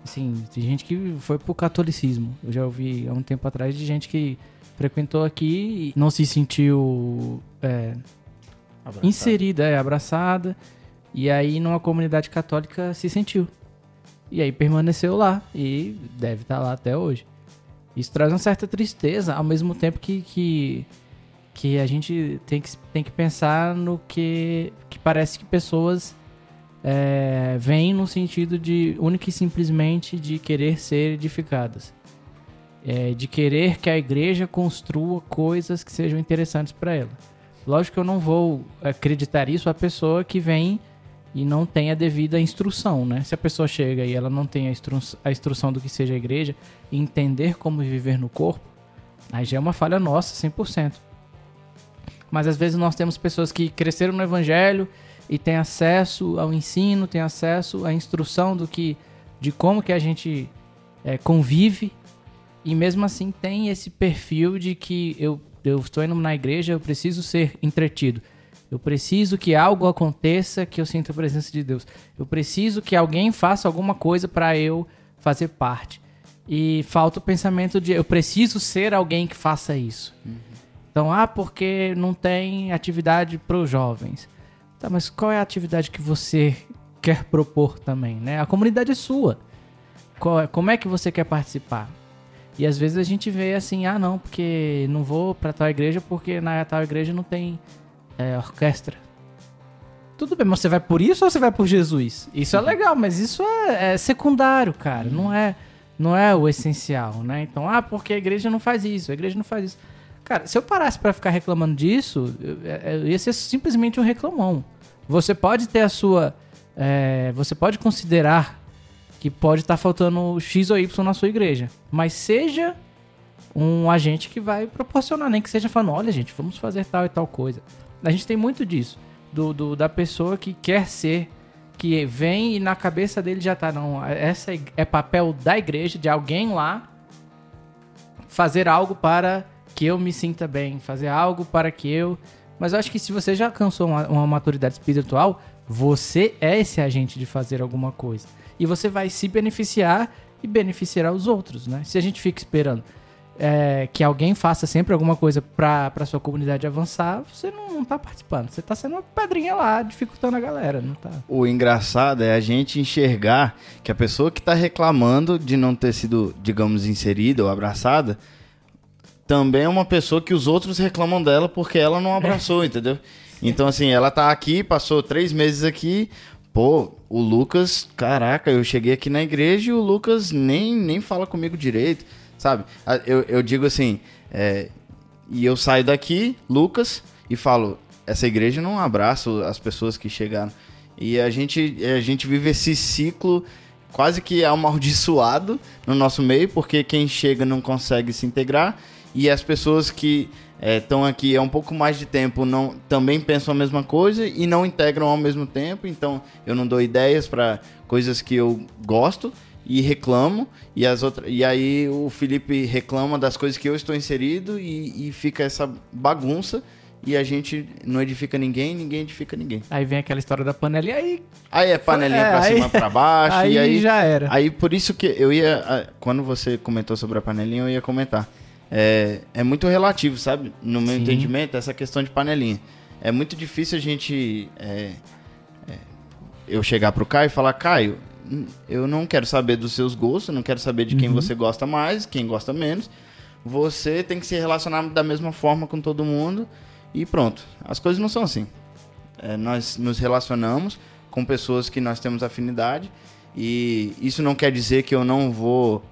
Assim, tem gente que foi pro catolicismo. Eu já ouvi há um tempo atrás de gente que frequentou aqui e não se sentiu é, inserida, é, abraçada. E aí, numa comunidade católica, se sentiu. E aí permaneceu lá e deve estar tá lá até hoje. Isso traz uma certa tristeza, ao mesmo tempo que, que, que a gente tem que, tem que pensar no que, que parece que pessoas é, vêm no sentido de única e simplesmente de querer ser edificadas. É, de querer que a igreja construa coisas que sejam interessantes para ela. Lógico que eu não vou acreditar isso a pessoa que vem e não tem a devida instrução, né? Se a pessoa chega e ela não tem a, instru a instrução do que seja a igreja, entender como viver no corpo, aí já é uma falha nossa, 100%. Mas às vezes nós temos pessoas que cresceram no evangelho e têm acesso ao ensino, têm acesso à instrução do que, de como que a gente é, convive e mesmo assim tem esse perfil de que eu, eu estou indo na igreja, eu preciso ser entretido. Eu preciso que algo aconteça que eu sinta a presença de Deus. Eu preciso que alguém faça alguma coisa para eu fazer parte. E falta o pensamento de eu preciso ser alguém que faça isso. Então, ah, porque não tem atividade para os jovens. Tá, mas qual é a atividade que você quer propor também, né? A comunidade é sua. Qual é- como é que você quer participar? E às vezes a gente vê assim, ah, não, porque não vou para tal igreja porque na tal igreja não tem é, orquestra. Tudo bem, mas você vai por isso ou você vai por Jesus? Isso é legal, mas isso é, é secundário, cara. Não é, não é o essencial, né? Então, ah, porque a igreja não faz isso, a igreja não faz isso. Cara, se eu parasse pra ficar reclamando disso, eu, eu ia ser simplesmente um reclamão. Você pode ter a sua. é, você pode considerar que pode estar faltando X ou Y na sua igreja. Mas seja um agente que vai proporcionar, nem que seja falando, olha, gente, vamos fazer tal e tal coisa. A gente tem muito disso. Do, do- da pessoa que quer ser, que vem e na cabeça dele já tá, não, essa é- é papel da igreja, de alguém lá, fazer algo para que eu me sinta bem, fazer algo para que eu. Mas eu acho que se você já alcançou uma, uma maturidade espiritual, você é esse agente de fazer alguma coisa. E você vai se beneficiar e beneficiar os outros, né? Se a gente fica esperando é, que alguém faça sempre alguma coisa pra sua comunidade avançar, você não, não tá participando. Você tá sendo uma pedrinha lá, dificultando a galera, não tá? O engraçado é a gente enxergar que a pessoa que está reclamando de não ter sido, digamos, inserida ou abraçada, também é uma pessoa que os outros reclamam dela porque ela não abraçou, entendeu? Então, assim, ela tá aqui, passou três meses aqui. Pô, o Lucas, caraca, eu cheguei aqui na igreja e o Lucas nem, nem fala comigo direito, sabe? Eu, eu digo assim, é, e eu saio daqui, Lucas, e falo: essa igreja não abraça as pessoas que chegaram. E a gente, a gente vive esse ciclo quase que amaldiçoado no nosso meio, porque quem chega não consegue se integrar e as pessoas que estão aqui há um pouco mais de tempo não também pensam a mesma coisa e não integram ao mesmo tempo. Então eu não dou ideias para coisas que eu gosto e reclamo e as outras e aí o Felipe reclama das coisas que eu estou inserido e, e fica essa bagunça e a gente não edifica ninguém, ninguém edifica ninguém. Aí vem aquela história da panela e aí, Aí é panelinha É, pra aí- cima, pra baixo aí, e aí já era. Aí por isso que eu ia. Quando você comentou sobre a panelinha, eu ia comentar. É, é muito relativo, sabe? No meu Sim. entendimento, essa questão de panelinha. É muito difícil a gente. é, é, eu chegar pro Caio e falar, Caio, hum, eu não quero saber dos seus gostos, não quero saber de quem Uhum. você gosta mais, quem gosta menos. Você tem que se relacionar da mesma forma com todo mundo e pronto. As coisas não são assim. É, nós nos relacionamos com pessoas que nós temos afinidade e isso não quer dizer que eu não vou,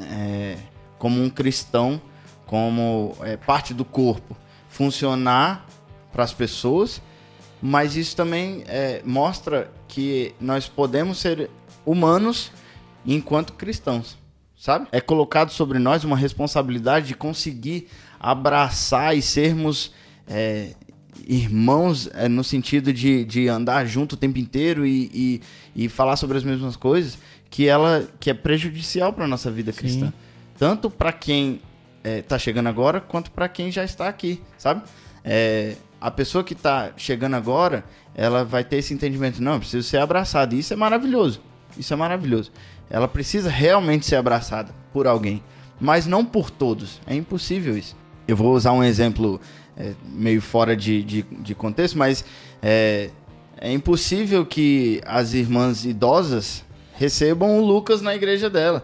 é, como um cristão, como é, parte do corpo, funcionar para as pessoas, mas isso também é, mostra que nós podemos ser humanos enquanto cristãos, sabe? É colocado sobre nós uma responsabilidade de conseguir abraçar e sermos é, irmãos é, no sentido de, de andar junto o tempo inteiro e, e, e falar sobre as mesmas coisas, que ela que é prejudicial para nossa vida cristã, tanto para quem está chegando agora quanto para quem já está aqui, sabe? É, a pessoa que está chegando agora, ela vai ter esse entendimento, não, preciso ser abraçado. E isso é maravilhoso. Isso é maravilhoso. Ela precisa realmente ser abraçada por alguém, mas não por todos. É impossível isso. Eu vou usar um exemplo é, meio fora de, de, de contexto, mas é, é impossível que as irmãs idosas recebam o Lucas na igreja dela.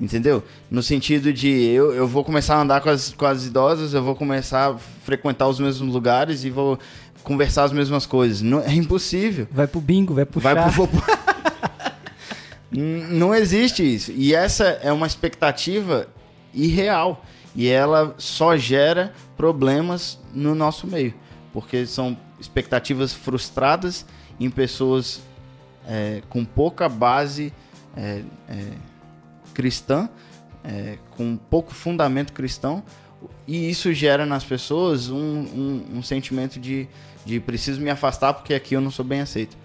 Entendeu? No sentido de eu, eu vou começar a andar com as, com as idosas, eu vou começar a frequentar os mesmos lugares e vou conversar as mesmas coisas. Não, é impossível. vai pro bingo, vai pro Vai chá. pro, Não existe isso. E essa é uma expectativa irreal. E ela só gera problemas no nosso meio. Porque são expectativas frustradas em pessoas é, com pouca base é, é, cristã, é, com pouco fundamento cristão. E isso gera nas pessoas um, um- um sentimento de, de preciso me afastar porque aqui eu não sou bem aceito.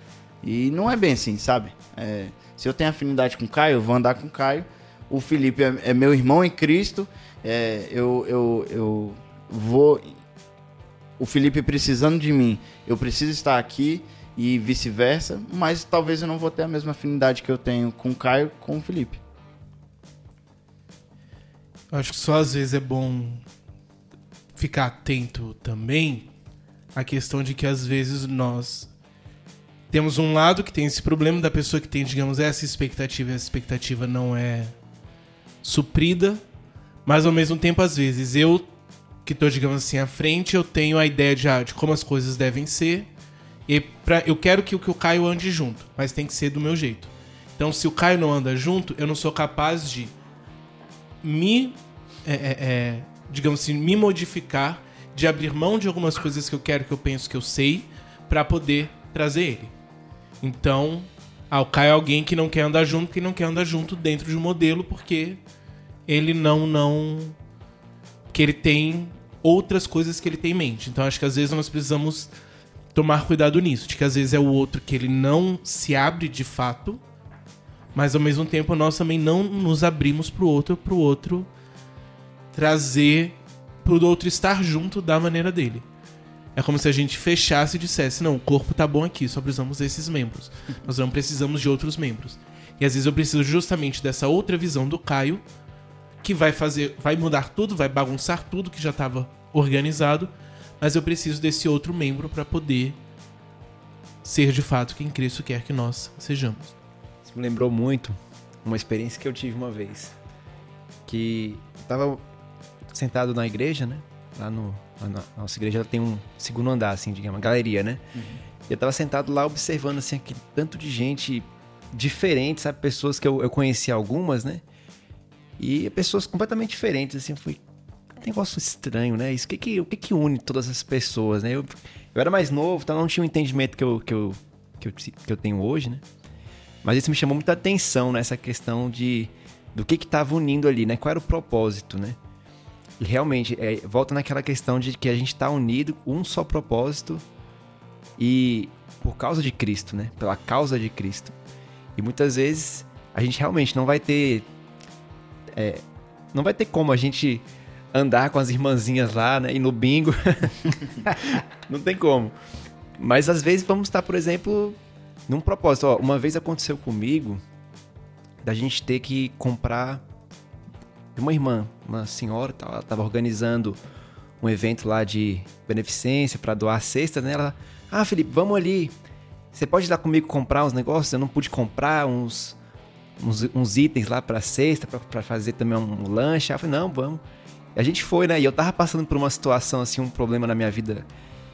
E não é bem assim, sabe? É, se eu tenho afinidade com Caio, eu vou andar com Caio. O Felipe é, é meu irmão em Cristo. É, eu, eu, eu vou o Felipe precisando de mim, eu preciso estar aqui e vice-versa, mas talvez eu não vou ter a mesma afinidade que eu tenho com Caio com o Felipe. Acho que só às vezes é bom ficar atento também à questão de que às vezes nós temos um lado que tem esse problema da pessoa que tem, digamos, essa expectativa e essa expectativa não é suprida, mas ao mesmo tempo, às vezes, eu que tô, digamos assim, à frente, eu tenho a ideia de, ah, de como as coisas devem ser. E pra, eu quero que, que o Caio ande junto, mas tem que ser do meu jeito. Então, se o Caio não anda junto, eu não sou capaz de me, é, é, é, digamos assim, me modificar, de abrir mão de algumas coisas que eu quero, que eu penso que eu sei, para poder trazer ele. Então, ah, o Caio é alguém que não quer andar junto, que não quer andar junto dentro de um modelo, porque ele não, não, que ele tem outras coisas que ele tem em mente. Então, acho que às vezes nós precisamos tomar cuidado nisso, de que às vezes é o outro que ele não se abre de fato, mas ao mesmo tempo nós também não nos abrimos pro outro, pro outro trazer, pro outro estar junto da maneira dele. É como se a gente fechasse e dissesse: não, o corpo tá bom aqui, só precisamos desses membros. Nós não precisamos de outros membros. E às vezes eu preciso justamente dessa outra visão do Caio, que vai fazer, vai mudar tudo, vai bagunçar tudo que já estava organizado, mas eu preciso desse outro membro para poder ser de fato quem Cristo quer que nós sejamos. Me lembrou muito uma experiência que eu tive uma vez. Que eu tava sentado na igreja, né? Lá no. A nossa igreja tem um segundo andar, assim, digamos, uma galeria, né? Uhum. E eu tava sentado lá observando, assim, aquele tanto de gente diferente, sabe? Pessoas que eu, eu conheci algumas, né? E pessoas completamente diferentes, assim, foi um negócio estranho, né? Isso, o que que, o que que une todas as pessoas, né? Eu, eu era mais novo, então não tinha o entendimento que eu, que, eu, que, eu, que eu tenho hoje, né? Mas isso me chamou muita atenção nessa questão de do que que tava unindo ali, né? Qual era o propósito, né? E realmente, é, volta naquela questão de que a gente está unido, um só propósito e por causa de Cristo, né? Pela causa de Cristo. E muitas vezes a gente realmente não vai ter. É, não vai ter como a gente andar com as irmãzinhas lá, né? E no bingo. não tem como. Mas às vezes vamos estar, por exemplo, num propósito. Ó, uma vez aconteceu comigo da gente ter que comprar uma irmã, uma senhora, ela estava organizando um evento lá de beneficência para doar cesta, né? Ela, ah, Felipe, vamos ali. Você pode ir lá comigo comprar uns negócios? Eu não pude comprar uns, uns, uns itens lá para cesta, para fazer também um, lanche. Ela falou, não, vamos. A gente foi, né? E eu tava passando por uma situação, assim, um problema na minha vida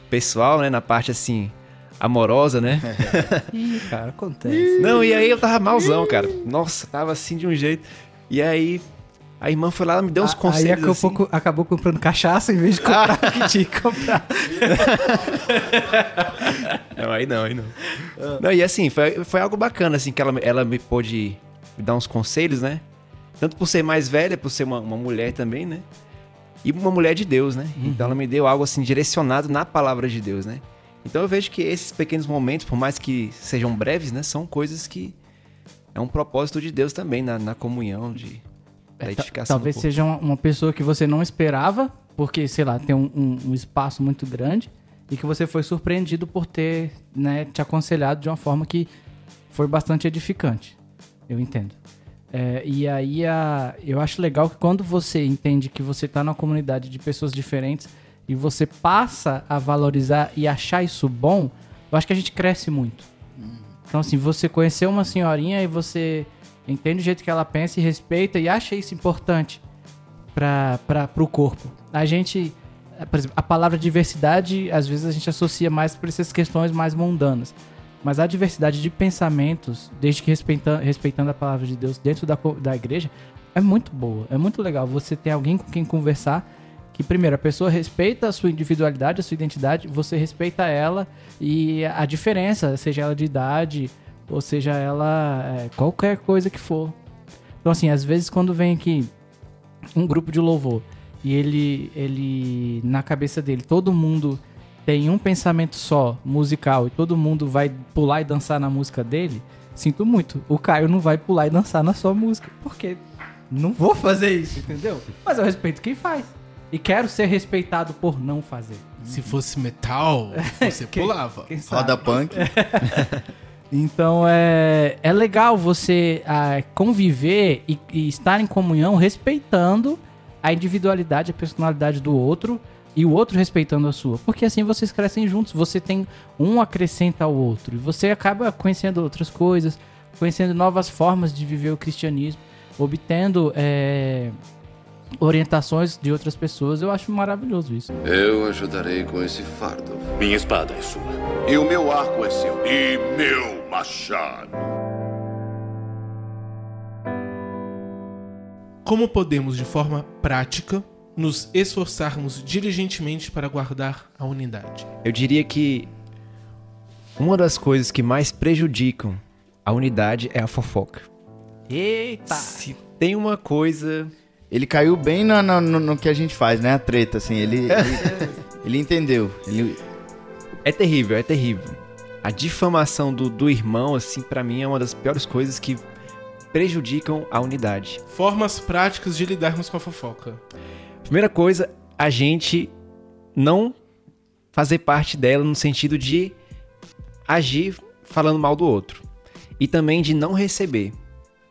pessoal, né? Na parte, assim, amorosa, né? Ih, cara, acontece. Não, e aí eu tava malzão, cara. Nossa, tava assim de um jeito. E aí a irmã foi lá, me deu uns a, conselhos. Aí acabou, assim. acabou comprando cachaça em vez de comprar ah. o que tinha que comprar. não, aí não, aí não. Não, e assim, foi, foi algo bacana, assim, que ela, ela me pôde me dar uns conselhos, né? Tanto por ser mais velha, por ser uma, uma mulher também, né? E uma mulher de Deus, né? Uhum. Então ela me deu algo assim direcionado na palavra de Deus, né? Então eu vejo que esses pequenos momentos, por mais que sejam breves, né? São coisas que é um propósito de Deus também na, na comunhão, de, da edificação. Talvez seja uma pessoa que você não esperava, porque, sei lá, tem um, um, um, espaço muito grande e que você foi surpreendido por ter né, te aconselhado de uma forma que foi bastante edificante. Eu entendo. É, e aí a, eu acho legal que quando você entende que você está numa comunidade de pessoas diferentes e você passa a valorizar e achar isso bom, eu acho que a gente cresce muito. Então, assim, você conheceu uma senhorinha e você entende o jeito que ela pensa e respeita e acha isso importante para o corpo. A gente, por exemplo, a palavra diversidade, às vezes a gente associa mais para essas questões mais mundanas. Mas a diversidade de pensamentos, desde que respeitando, respeitando a palavra de Deus dentro da, da igreja, é muito boa. É muito legal. Você tem alguém com quem conversar que, primeiro, a pessoa respeita a sua individualidade, a sua identidade, você respeita ela e a diferença, seja ela de idade, ou seja ela é, qualquer coisa que for. Então, assim, às vezes quando vem aqui um grupo de louvor e ele, ele na cabeça dele, todo mundo tem um pensamento só, musical, e todo mundo vai pular e dançar na música dele, sinto muito. O Caio não vai pular e dançar na sua música, porque não vou fazer isso, entendeu? Mas eu respeito quem faz. E quero ser respeitado por não fazer. Se fosse metal, você Quem- pulava. Quem? Roda punk. Então é, é legal você ah, conviver e, e estar em comunhão respeitando a individualidade, a personalidade do outro e o outro respeitando a sua. Porque assim vocês crescem juntos, você tem um acrescenta ao outro e você acaba conhecendo outras coisas, conhecendo novas formas de viver o cristianismo, obtendo é, orientações de outras pessoas. Eu acho maravilhoso isso. Eu ajudarei com esse fardo. Minha espada é sua. E o meu arco é seu. E meu machado. Como podemos, de forma prática, nos esforçarmos diligentemente para guardar a unidade? Eu diria que uma das coisas que mais prejudicam a unidade é a fofoca. Eita! Se tem uma coisa. Ele caiu bem na- no, no que a gente faz, né? A treta, assim. Ele, ele, ele entendeu. Ele, É terrível, é terrível. A difamação do, do irmão, assim, pra mim é uma das piores coisas que prejudicam a unidade. Formas práticas de lidarmos com a fofoca. Primeira coisa, a gente não fazer parte dela no sentido de agir falando mal do outro. E também de não receber.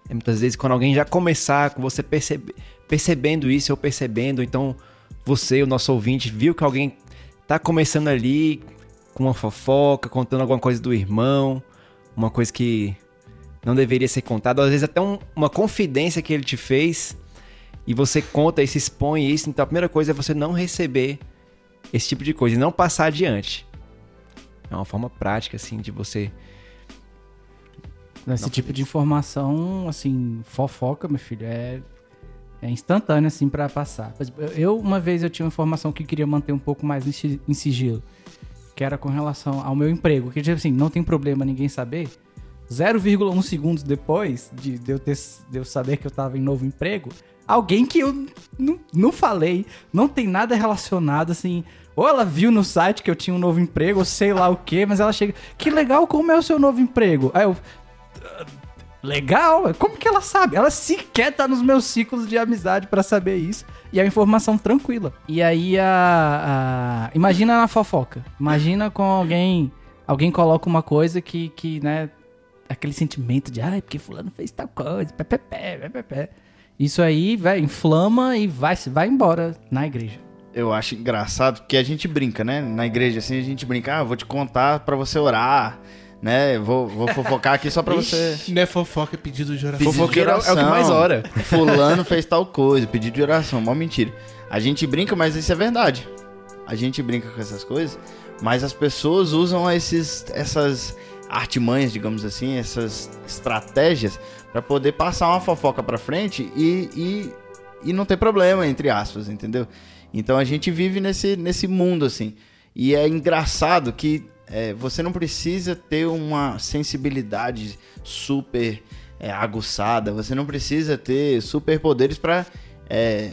É, muitas vezes quando alguém já começar com você percebe- percebendo isso ou percebendo, então você, o nosso ouvinte, viu que alguém tá começando ali com uma fofoca, contando alguma coisa do irmão, uma coisa que não deveria ser contada, às vezes até um- uma confidência que ele te fez e você conta e se expõe isso, então a primeira coisa é você não receber esse tipo de coisa e não passar adiante. É uma forma prática, assim, de você. Esse tipo de informação, assim, fofoca, meu filho, é, é instantâneo, assim, pra passar. Eu, uma vez, eu tinha uma informação que queria manter um pouco mais em sigilo, que era com relação ao meu emprego, que, tipo assim, não tem problema ninguém saber. 0,1 segundos depois de, de eu ter, de eu saber que eu tava em novo emprego, alguém que eu não, não falei, não tem nada relacionado, assim... Ou ela viu no site que eu tinha um novo emprego, ou sei lá o quê, mas ela chega... Que legal, como é o seu novo emprego? Aí eu... Legal, como que ela sabe? Ela sequer tá nos meus ciclos de amizade pra saber isso. E é informação tranquila. E aí a, a- Imagina na fofoca. Imagina com alguém. Alguém coloca uma coisa que, que, né? Aquele sentimento de, ai, porque fulano fez tal coisa. Pé, pé, pé, pé, pé. Isso aí, velho, inflama e vai, vai embora na igreja. eu acho engraçado porque a gente brinca, né? Na igreja, assim, a gente brinca. Ah, vou te contar pra você orar, né? Vou, vou fofocar aqui só pra você... Não é fofoca, é pedido de oração. Fofoqueiro é o- é o que mais ora. Fulano fez tal coisa, pedido de oração, mó mentira. A gente brinca, mas isso é verdade. A gente brinca com essas coisas, mas as pessoas usam esses, essas artimanhas, digamos assim, essas estratégias pra poder passar uma fofoca pra frente e, e, e não ter problema, entre aspas, entendeu? Então a gente vive nesse, nesse mundo assim. E é engraçado que é, você não precisa ter uma sensibilidade super é, aguçada, você não precisa ter superpoderes pra é,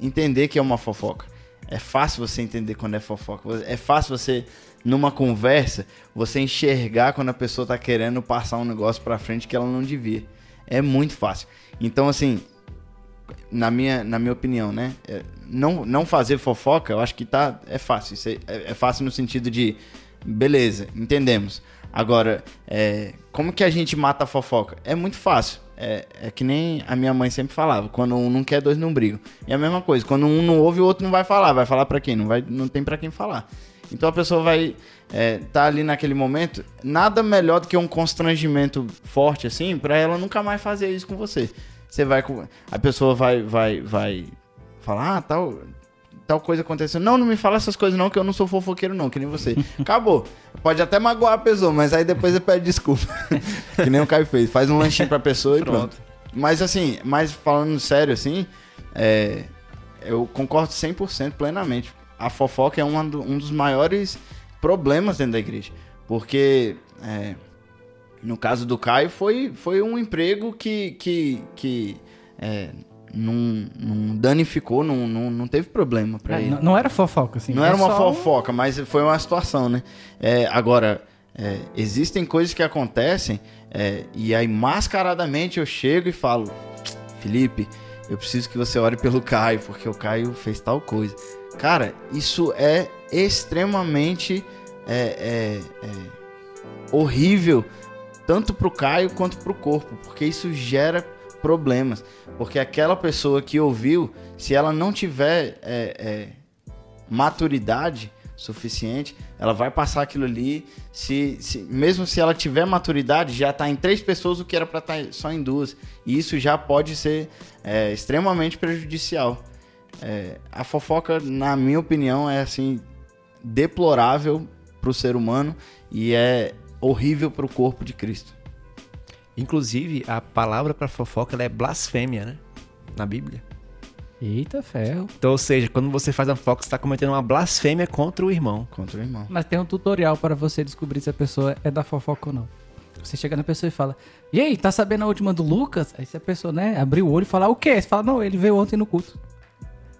entender que é uma fofoca. É fácil você entender quando é fofoca. É fácil você, numa conversa, você enxergar quando a pessoa tá querendo passar um negócio pra frente que ela não devia. É muito fácil. Então, assim, na minha, na minha opinião, né? é, não, não fazer fofoca, eu acho que tá, é fácil. É, é- é fácil no sentido de, beleza, entendemos. Agora, é, como que a gente mata a fofoca? É muito fácil. É, é que nem a minha mãe sempre falava, quando um não quer, dois não brigam. E a mesma coisa, quando um não ouve, o outro não vai falar. Vai falar pra quem? Não, vai, não tem pra quem falar. Então a pessoa vai é, tá ali naquele momento, nada melhor do que um constrangimento forte assim, pra ela nunca mais fazer isso com você. Você vai a pessoa vai vai vai falar, ah, tal tal coisa aconteceu. Não, não me fala essas coisas não, que eu não sou fofoqueiro não, que nem você. Acabou. Pode até magoar a pessoa, mas aí depois você pede desculpa. que nem o Caio fez. Faz um lanchinho pra pessoa e pronto. Mas assim, mas falando sério assim, é, eu concordo 100% plenamente. A fofoca é uma do- um dos maiores problemas dentro da igreja. Porque, é, no caso do Caio, foi, foi um emprego que, que, que é, não, não danificou, não, não, não teve problema pra É, ele. não, não era fofoca, assim. Não é era uma só um- fofoca, mas foi uma situação, né? É, agora, é, existem coisas que acontecem é, e aí mascaradamente eu chego e falo, Felipe, eu preciso que você ore pelo Caio, porque o Caio fez tal coisa. Cara, isso é extremamente é, horrível, tanto pro Caio quanto pro corpo, porque isso gera problemas. Porque aquela pessoa que ouviu, se ela não tiver é, é, maturidade suficiente, ela vai passar aquilo ali. Se, se, mesmo se ela tiver maturidade, já está em três pessoas o que era para estar tá só em duas. E isso já pode ser é, extremamente prejudicial. É, a fofoca, na minha opinião, é assim deplorável para o ser humano e é horrível para o corpo de Cristo. Inclusive, a palavra para fofoca é blasfêmia, né? Na Bíblia. Eita ferro. Então, ou seja, quando você faz a fofoca, você está cometendo uma blasfêmia contra o irmão. Contra o irmão. Mas tem um tutorial para você descobrir se a pessoa é da fofoca ou não. Você chega na pessoa e fala: E aí, tá sabendo a última do Lucas? Aí se a pessoa, né, abrir o olho e falar: O quê? Você fala: Não, ele veio ontem no culto.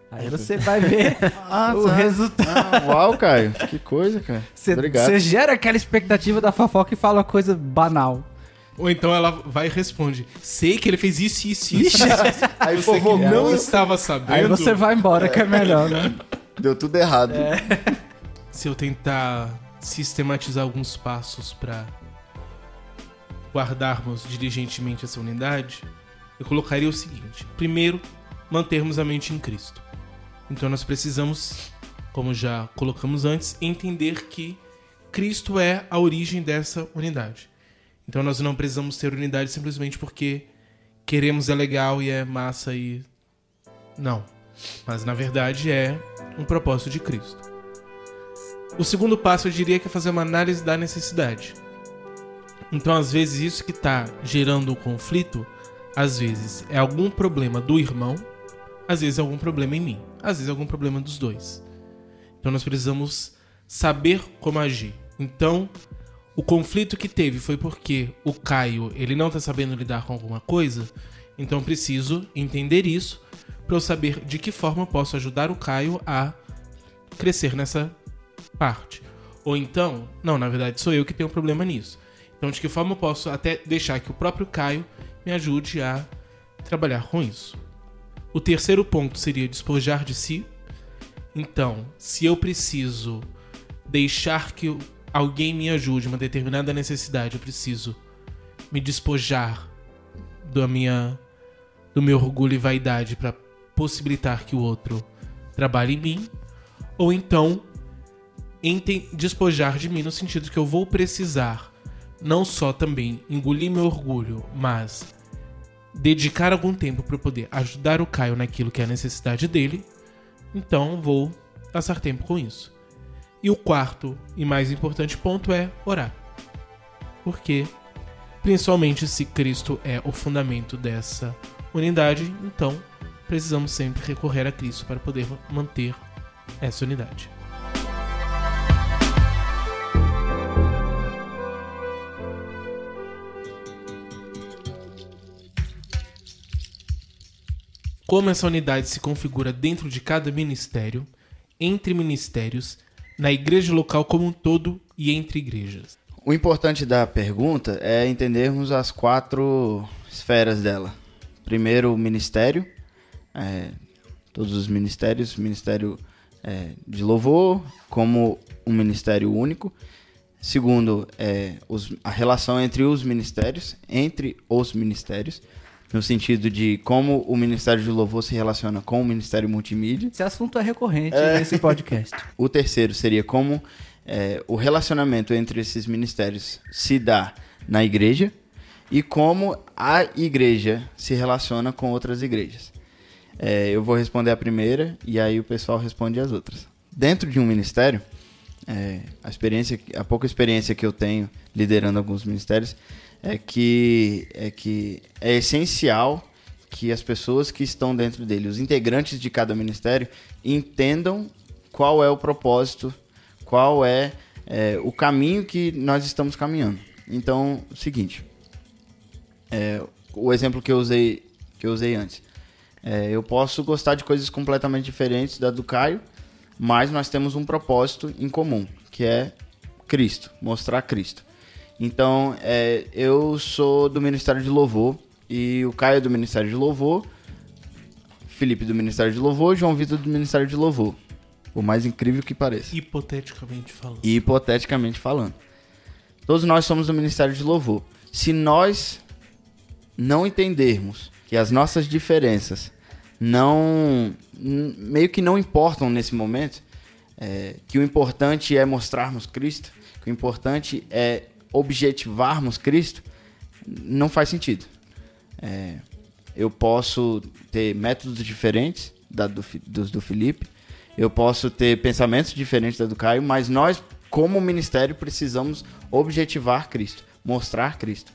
Aí você vai ver ah, o tá. resultado. Ah, uau, Caio. Que coisa, cara. Você, Obrigado. Você gera aquela expectativa da fofoca e fala uma coisa banal. Ou então ela vai e responde: Sei que ele fez isso, isso, isso. Aí Você que fofocou. não estava sabendo. Aí você vai embora, que é melhor, né? Deu tudo errado. Se eu tentar sistematizar alguns passos para guardarmos diligentemente essa unidade, eu colocaria o seguinte: primeiro, mantermos a mente em Cristo. Então nós precisamos, como já colocamos antes, entender que Cristo é a origem dessa unidade. Então nós não precisamos ter unidade simplesmente porque queremos é legal e é massa e não. Mas na verdade é um propósito de Cristo. O segundo passo eu diria que é fazer uma análise da necessidade. Então às vezes isso que está gerando o conflito, às vezes é algum problema do irmão, às vezes é algum problema em mim, às vezes é algum problema dos dois. Então nós precisamos saber como agir. Então o conflito que teve foi porque o Caio ele não está sabendo lidar com alguma coisa, então eu preciso entender isso para eu saber de que forma posso ajudar o Caio a crescer nessa parte. Ou então, não, na verdade sou eu que tenho um problema nisso. Então de que forma eu posso até deixar que o próprio Caio me ajude a trabalhar com isso. O terceiro ponto seria despojar de si. Então, se eu preciso deixar que alguém me ajude uma determinada necessidade, eu preciso me despojar da minha do meu orgulho e vaidade para possibilitar que o outro trabalhe em mim, ou então despojar de mim no sentido que eu vou precisar não só também engolir meu orgulho, mas dedicar algum tempo para poder ajudar o Caio naquilo que é a necessidade dele. Então vou passar tempo com isso. E o quarto e mais importante ponto é orar. Porque, principalmente se Cristo é o fundamento dessa unidade, então precisamos sempre recorrer a Cristo para poder manter essa unidade. Como essa unidade se configura dentro de cada ministério, entre ministérios, na igreja local como um todo e entre igrejas. O importante da pergunta é entendermos as quatro esferas dela. Primeiro, o ministério, é, todos os ministérios, ministério é, de louvor como um ministério único. Segundo, é, os- a relação entre os ministérios, entre os ministérios, no sentido de como o ministério de louvor se relaciona com o ministério multimídia. Esse assunto é recorrente nesse podcast. O terceiro seria como é, o relacionamento entre esses ministérios se dá na igreja e como a igreja se relaciona com outras igrejas. É, eu vou responder a primeira e aí o pessoal responde as outras. Dentro de um ministério, é, a experiência, a pouca experiência que eu tenho liderando alguns ministérios é que é que é essencial que as pessoas que estão dentro dele, os integrantes de cada ministério, entendam qual é o propósito, qual é, é, o caminho que nós estamos caminhando. Então, o seguinte, é, o exemplo que eu usei que eu usei antes. É, eu posso gostar de coisas completamente diferentes da do Caio, mas nós temos um propósito em comum, que é Cristo, mostrar Cristo. Então, é, eu sou do Ministério de Louvor e o Caio é do Ministério de Louvor. Felipe do Ministério de Louvor, João Vitor do Ministério de Louvor. Por mais incrível que pareça. Hipoteticamente falando. Hipoteticamente falando. Todos nós somos do Ministério de Louvor. Se nós não entendermos que as nossas diferenças não meio que não importam nesse momento, é, que o importante é mostrarmos Cristo, que o importante é objetivarmos Cristo, não faz sentido. É, eu posso ter métodos diferentes da do, dos do Felipe, eu posso ter pensamentos diferentes da do Caio, mas nós, como ministério, precisamos objetivar Cristo, mostrar Cristo.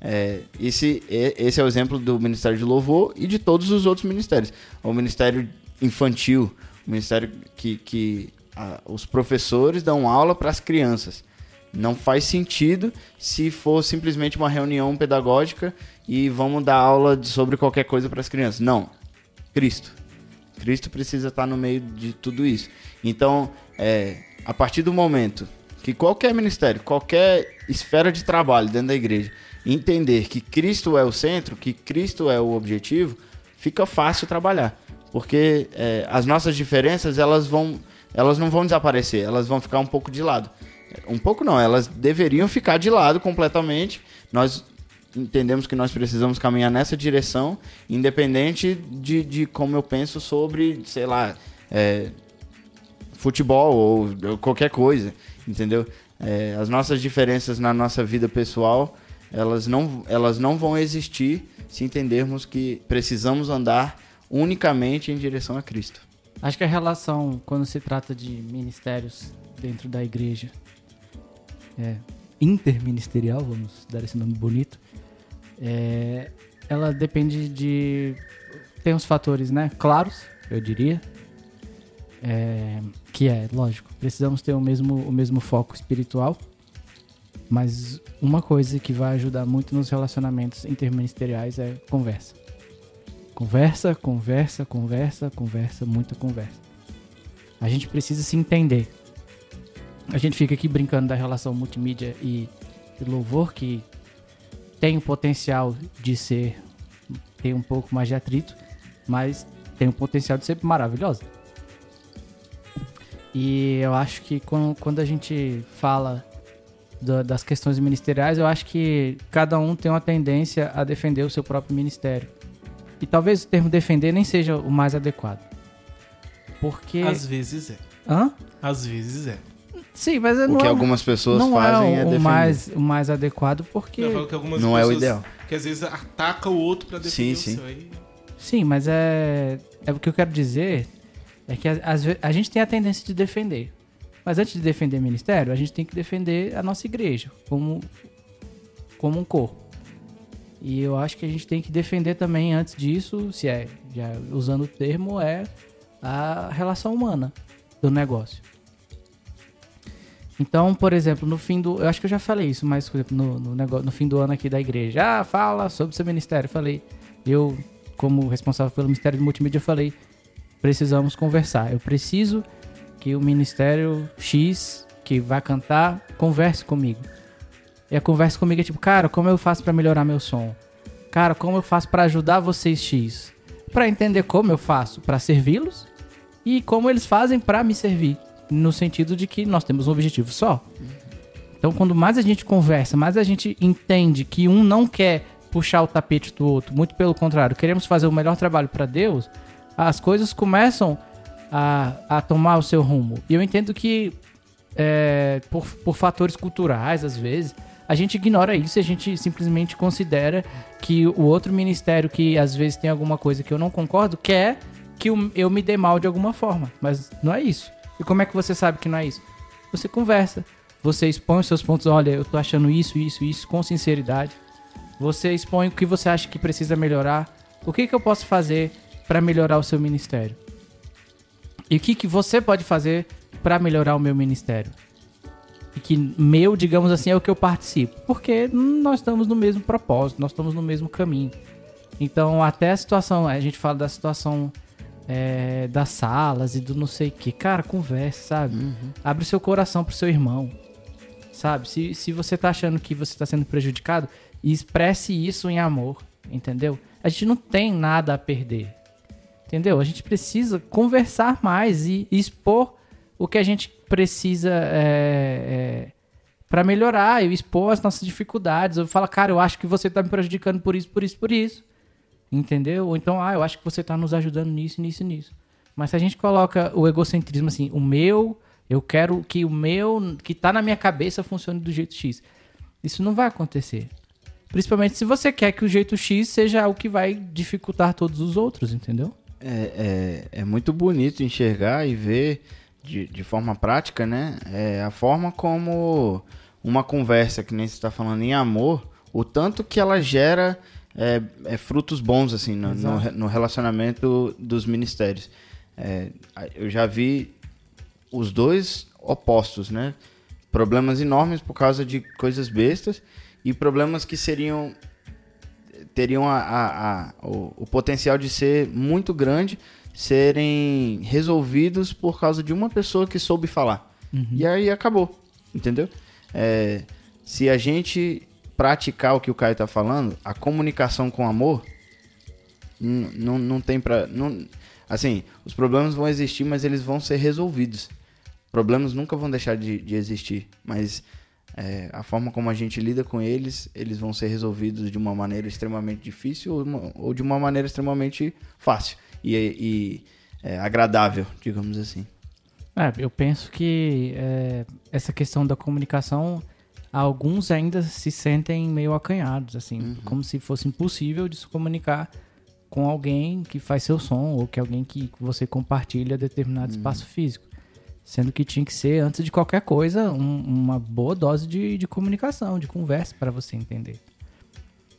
É, esse, esse é o exemplo do Ministério de Louvor e de todos os outros ministérios. O Ministério Infantil, o Ministério que, que ah, os professores dão aula para as crianças. Não faz sentido se for simplesmente uma reunião pedagógica e vamos dar aula de- sobre qualquer coisa para as crianças. Não. Cristo. Cristo precisa estar no meio de tudo isso. Então, é, a partir do momento que qualquer ministério, qualquer esfera de trabalho dentro da igreja entender que Cristo é o centro, que Cristo é o objetivo, fica fácil trabalhar. Porque é, as nossas diferenças, elas vão, elas não vão desaparecer, elas vão ficar um pouco de lado. Um pouco não, elas deveriam ficar de lado completamente. Nós entendemos que nós precisamos caminhar nessa direção, independente de, de como eu penso sobre, sei lá, é, futebol ou, ou qualquer coisa, entendeu? É, as nossas diferenças na nossa vida pessoal, elas não, elas não vão existir se entendermos que precisamos andar unicamente em direção a Cristo. Acho que a relação, quando se trata de ministérios dentro da igreja, é, interministerial, vamos dar esse nome bonito, é, ela depende de. Tem uns fatores, né? Claros, eu diria. É, que é, lógico, precisamos ter o mesmo, o mesmo foco espiritual. Mas uma coisa que vai ajudar muito nos relacionamentos interministeriais é conversa. Conversa, conversa, conversa, conversa, muita conversa. A gente precisa se entender. A gente fica aqui brincando da relação multimídia e e louvor, que tem o potencial de ser. tem um pouco mais de atrito, mas tem o potencial de ser maravilhosa. E eu acho que quando, quando a gente fala da- das questões ministeriais, eu acho que cada um tem uma tendência a defender o seu próprio ministério. E talvez o termo defender nem seja o mais adequado. Porque. Às vezes é. Hã? Às vezes é. Sim, mas O não que é, algumas pessoas não fazem é é, o, defender. mais, o mais adequado, porque. Algumas Não é o ideal. Que às vezes ataca o outro pra defender Sim, o sim. seu. Aí... Sim, mas é. É o que eu quero dizer é que a- a gente tem a tendência de defender. Mas antes de defender ministério, a gente tem que defender a nossa igreja como, como um corpo. E eu acho que a gente tem que defender também, antes disso, se é, já usando o termo, é a relação humana do negócio. Então, por exemplo, no fim do. Eu acho que eu já falei isso, mas por exemplo, no, no, negócio, no fim do ano aqui da igreja. Ah, fala sobre o seu ministério. Eu falei, eu, como responsável pelo Ministério de Multimídia, falei, precisamos conversar. Eu preciso que o Ministério X, que vai cantar, converse comigo. E a conversa comigo é tipo, cara, como eu faço pra melhorar meu som? Cara, como eu faço pra ajudar vocês X? Pra entender como eu faço pra servi-los e como eles fazem pra me servir, no sentido de que nós temos um objetivo só. Então, quando mais a gente conversa, mais a gente entende que um não quer puxar o tapete do outro, muito pelo contrário, queremos fazer o melhor trabalho para Deus, as coisas começam a, a tomar o seu rumo. E eu entendo que, é, por, por fatores culturais, às vezes, a gente ignora isso e a gente simplesmente considera que o outro ministério que às vezes tem alguma coisa que eu não concordo quer que eu- eu me dê mal de alguma forma. Mas não é isso. E como é que você sabe que não é isso? Você conversa. Você expõe os seus pontos. Olha, eu tô achando isso, isso, isso, com sinceridade. Você expõe o que você acha que precisa melhorar. O que, que eu posso fazer para melhorar o seu ministério? E o que, que você pode fazer para melhorar o meu ministério? E que meu, digamos assim, é o que eu participo. Porque nós estamos no mesmo propósito, nós estamos no mesmo caminho. Então, até a situação, a gente fala da situação é, das salas e do não sei o que. Cara, conversa, sabe? Abre seu coração pro seu irmão. Sabe? Se, se você tá achando que você tá sendo prejudicado, expresse isso em amor, entendeu? A gente não tem nada a perder. Entendeu? A gente precisa conversar mais e expor o que a gente precisa é, é, para melhorar, e expor as nossas dificuldades. Eu falo, cara, eu acho que você tá me prejudicando por isso, por isso, por isso. Entendeu? Ou então, ah, eu acho que você tá nos ajudando nisso, nisso, nisso. Mas se a gente coloca o egocentrismo assim, o meu, eu quero que o meu, que tá na minha cabeça, funcione do jeito X. Isso não vai acontecer. Principalmente se você quer que o jeito X seja o que vai dificultar todos os outros, entendeu? É, é, é muito bonito enxergar e ver de, de forma prática, né? É a forma como uma conversa, que nem você está falando em amor, o tanto que ela gera é, é frutos bons, assim, no, no, no relacionamento dos ministérios. É, eu já vi os dois opostos, né? Problemas enormes por causa de coisas bestas e problemas que seriam teriam a, a- a- o, o potencial de ser muito grande serem resolvidos por causa de uma pessoa que soube falar. E aí acabou, entendeu? É, se a gente praticar o que o Caio tá falando, a comunicação com amor, não, não tem pra. Não, assim, os problemas vão existir, mas eles vão ser resolvidos. Problemas nunca vão deixar de, de existir, mas é, a forma como a gente lida com eles, eles vão ser resolvidos de uma maneira extremamente difícil ou, uma- ou de uma maneira extremamente fácil e, e, é, agradável, digamos assim. É, eu penso que é, essa questão da comunicação, alguns ainda se sentem meio acanhados, assim, como se fosse impossível de se comunicar com alguém que faz seu som ou que alguém que você compartilha determinado espaço físico. Sendo que tinha que ser, antes de qualquer coisa, um- uma boa dose de, de comunicação, de conversa para você entender.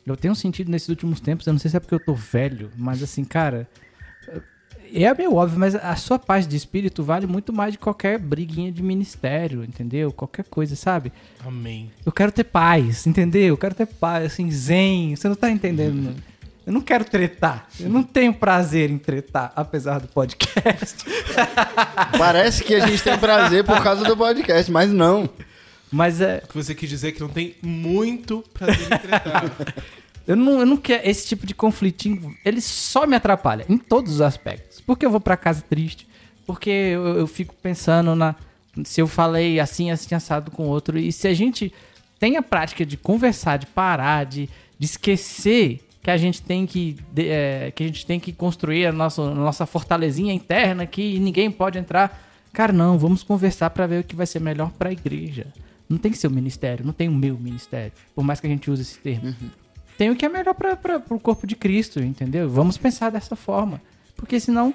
Eu tenho sentido nesses últimos tempos, eu não sei se é porque eu tô velho, mas assim, cara, é meio óbvio, mas a sua paz de espírito vale muito mais de qualquer briguinha de ministério, entendeu? Qualquer coisa, sabe? Amém. Eu quero ter paz, entendeu? Eu quero ter paz, assim, zen. Você não tá entendendo? Eu não quero tretar. Eu não tenho prazer em tretar, apesar do podcast. Parece que a gente tem prazer por causa do podcast, mas não. Mas é, O que você quis dizer é que não tem muito prazer em tretar. eu não, eu não quero esse tipo de conflitinho. Ele só me atrapalha em todos os aspectos. Porque eu vou pra casa triste. Porque eu, eu fico pensando na se eu falei assim, assim, assado com outro. E se a gente tem a prática de conversar, de parar, de, de esquecer que a gente tem que de- é, que a gente tem que construir a nossa, a nossa fortalezinha interna que ninguém pode entrar. Cara, não, vamos conversar pra ver o que vai ser melhor pra igreja. Não tem que ser o ministério, não tem o meu ministério, por mais que a gente use esse termo tem o que é melhor para o corpo de Cristo, entendeu? Vamos pensar dessa forma. Porque senão,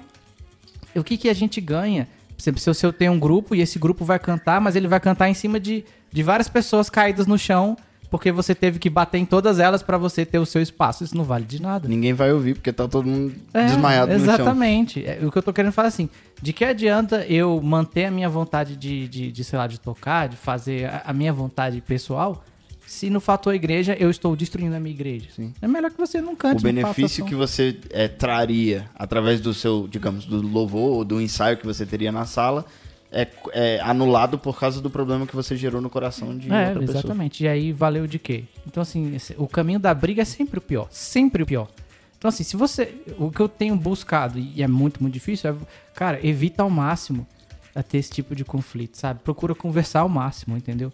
o que, que a gente ganha? Se se eu tenho um grupo e esse grupo vai cantar, mas ele vai cantar em cima de, de várias pessoas caídas no chão, porque você teve que bater em todas elas para você ter o seu espaço. Isso não vale de nada. Ninguém vai ouvir porque tá todo mundo É, desmaiado no chão. Exatamente. É, o que eu tô querendo falar assim, de que adianta eu manter a minha vontade de, de, de, sei lá, de tocar, de fazer a, a minha vontade pessoal, se no fator igreja eu estou destruindo a minha igreja? Sim. É melhor que você não cante. o benefício que você é, traria através do seu, digamos, do louvor ou do ensaio que você teria na sala é, é anulado por causa do problema que você gerou no coração de É, outra pessoa. exatamente. E aí valeu de quê? Então, assim, esse- o caminho da briga é sempre o pior. Sempre o pior. Então, assim, se você. O que eu tenho buscado, e é muito, muito difícil, é, cara, evita ao máximo a ter esse tipo de conflito, sabe? Procura conversar ao máximo, entendeu?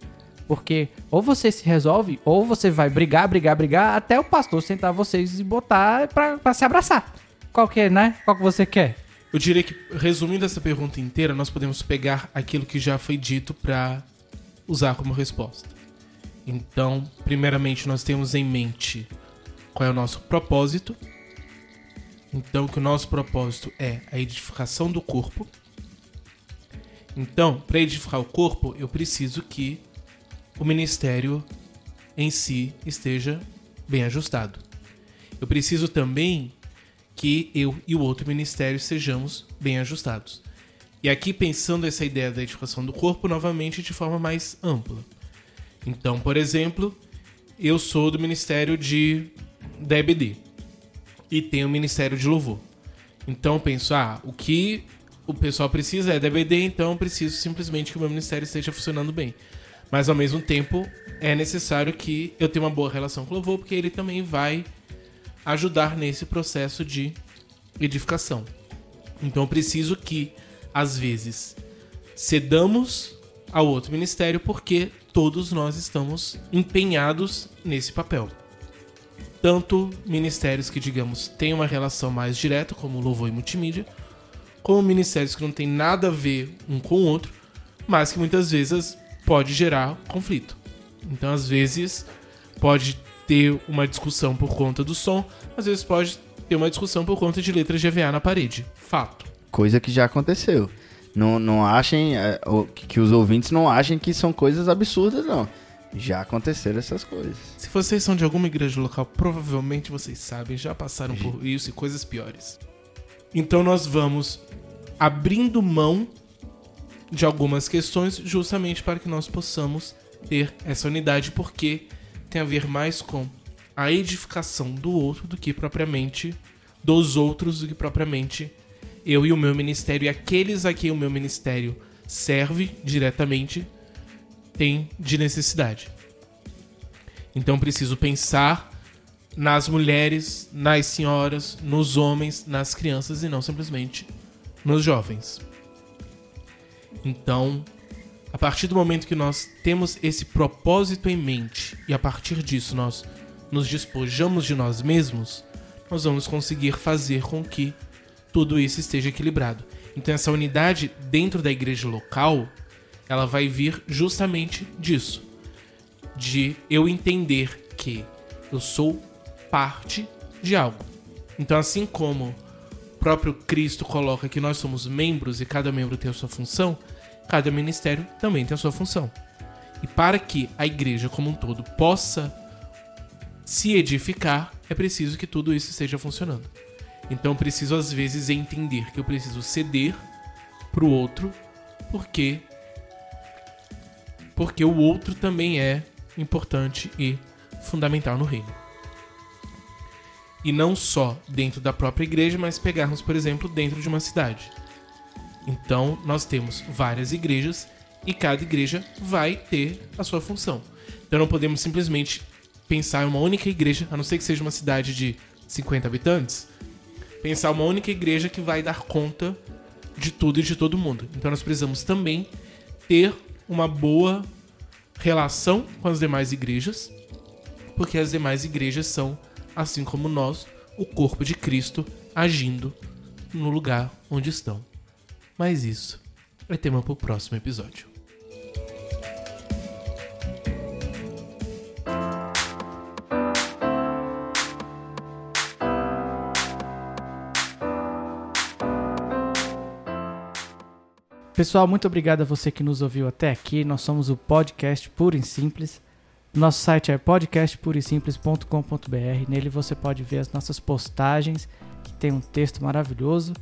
Porque ou você se resolve, ou você vai brigar, brigar, brigar, até o pastor sentar vocês e botar pra, pra se abraçar. Qual que é, né? Qual que você quer? Eu diria que, resumindo essa pergunta inteira, nós podemos pegar aquilo que já foi dito para usar como resposta. Então, primeiramente, nós temos em mente qual é o nosso propósito. Então, que o nosso propósito é a edificação do corpo. Então, para edificar o corpo, eu preciso que o ministério em si esteja bem ajustado. Eu preciso também que eu e o outro ministério sejamos bem ajustados. E aqui pensando essa ideia da edificação do corpo novamente de forma mais ampla. Então, por exemplo, eu sou do ministério de da EBD e tenho o ministério de louvor. Então eu penso, ah, o que o pessoal precisa é da EBD, então eu preciso simplesmente que o meu ministério esteja funcionando bem. Mas ao mesmo tempo é necessário que eu tenha uma boa relação com o louvor, porque ele também vai ajudar nesse processo de edificação. Então eu preciso que, às vezes, cedamos ao outro ministério porque todos nós estamos empenhados nesse papel. Tanto ministérios que, digamos, têm uma relação mais direta, como louvor e multimídia, como ministérios que não têm nada a ver um com o outro, mas que muitas vezes pode gerar conflito. Então, às vezes, pode ter uma discussão por conta do som, às vezes pode ter uma discussão por conta de letras de EVA na parede. Fato. Coisa que já aconteceu. Não, não achem, é, que os ouvintes não achem que são coisas absurdas, não. Já aconteceram essas coisas. Se vocês são de alguma igreja local, provavelmente vocês sabem, já passaram por isso e coisas piores. Então nós vamos abrindo mão de algumas questões justamente para que nós possamos ter essa unidade, porque tem a ver mais com a edificação do outro do que propriamente dos outros, do que propriamente eu e o meu ministério e aqueles a quem o meu ministério serve diretamente tem de necessidade. Então preciso pensar nas mulheres, nas senhoras, nos homens, nas crianças e não simplesmente nos jovens. Então, a partir do momento que nós temos esse propósito em mente e a partir disso nós nos despojamos de nós mesmos, nós vamos conseguir fazer com que tudo isso esteja equilibrado. Então essa unidade dentro da igreja local, ela vai vir justamente disso, de eu entender que eu sou parte de algo. Então assim como próprio Cristo coloca que nós somos membros e cada membro tem a sua função, cada ministério também tem a sua função. E para que a igreja como um todo possa se edificar, é preciso que tudo isso esteja funcionando. Então preciso às vezes entender que eu preciso ceder pro outro, porque porque o outro também é importante e fundamental no reino. E não só dentro da própria igreja, mas pegarmos, por exemplo, dentro de uma cidade. Então, nós temos várias igrejas e cada igreja vai ter a sua função. Então, não podemos simplesmente pensar em uma única igreja, a não ser que seja uma cidade de 50 habitantes, pensar uma única igreja que vai dar conta de tudo e de todo mundo. Então, nós precisamos também ter uma boa relação com as demais igrejas, porque as demais igrejas são, assim como nós, o corpo de Cristo agindo no lugar onde estão. Mas isso é tema para o próximo episódio. Pessoal, muito obrigado a você que nos ouviu até aqui. Nós somos o podcast Puro e Simples. Nosso site é podcastpurisimples.com.br. Nele você pode ver as nossas postagens, que tem um texto maravilhoso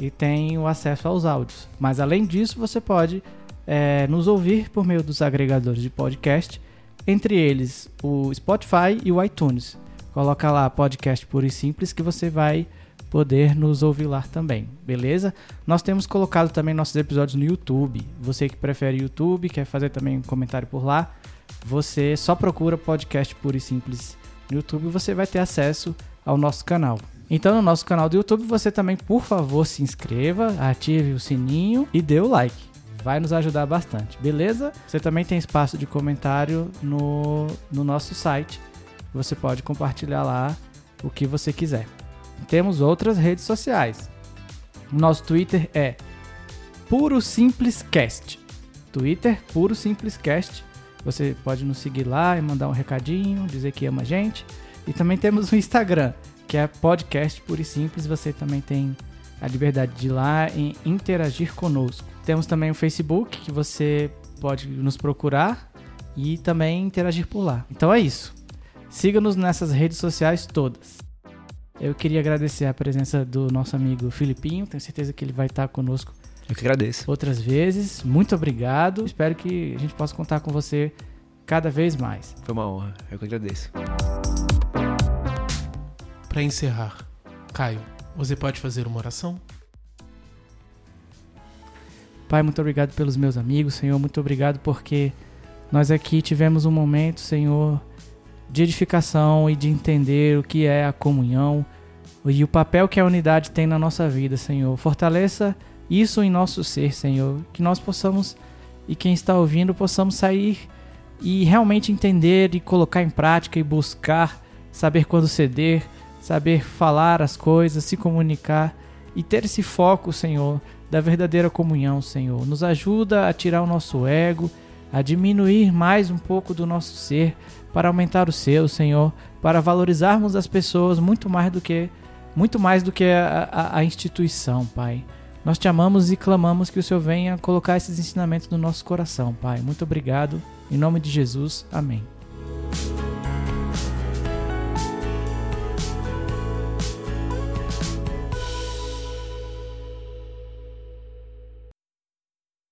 e tem o acesso aos áudios. Mas além disso, você pode é, nos ouvir por meio dos agregadores de podcast, entre eles o Spotify e o iTunes. Coloca lá podcast Puro e Simples que você vai poder nos ouvir lá também, beleza? Nós temos colocado também nossos episódios no YouTube. Você que prefere YouTube, quer fazer também um comentário por lá, você só procura podcast puro e simples no YouTube e você vai ter acesso ao nosso canal. Então, no nosso canal do YouTube, você também, por favor, se inscreva, ative o sininho e dê o like. Vai nos ajudar bastante, beleza? Você também tem espaço de comentário no, no nosso site. Você pode compartilhar lá o que você quiser. Temos outras redes sociais. Nosso Twitter é Puro Simples Cast. Twitter Puro Simples Cast. Você pode nos seguir lá e mandar um recadinho, dizer que ama a gente. E também temos o Instagram, que é Podcast Puro e Simples. Você também tem a liberdade de ir lá e interagir conosco. Temos também o Facebook, que você pode nos procurar e também interagir por lá. Então é isso. Siga-nos nessas redes sociais todas. Eu queria agradecer a presença do nosso amigo Filipinho. Tenho certeza que ele vai estar conosco Eu que agradeço. outras vezes. Muito obrigado. Espero que a gente possa contar com você cada vez mais. Foi uma honra. Eu que agradeço. Para encerrar, Caio, você pode fazer uma oração? Pai, muito obrigado pelos meus amigos, Senhor. Muito obrigado porque nós aqui tivemos um momento, Senhor, de edificação e de entender o que é a comunhão, e o papel que a unidade tem na nossa vida, Senhor. Fortaleça isso em nosso ser, Senhor. Que nós possamos, e quem está ouvindo, possamos sair e realmente entender e colocar em prática e buscar saber quando ceder, saber falar as coisas, se comunicar e ter esse foco, Senhor, da verdadeira comunhão, Senhor. Nos ajuda a tirar o nosso ego, a diminuir mais um pouco do nosso ser para aumentar o seu, Senhor, para valorizarmos as pessoas muito mais do que muito mais do que a, a, a instituição, Pai. Nós te amamos e clamamos que o Senhor venha colocar esses ensinamentos no nosso coração, Pai. Muito obrigado. Em nome de Jesus, amém.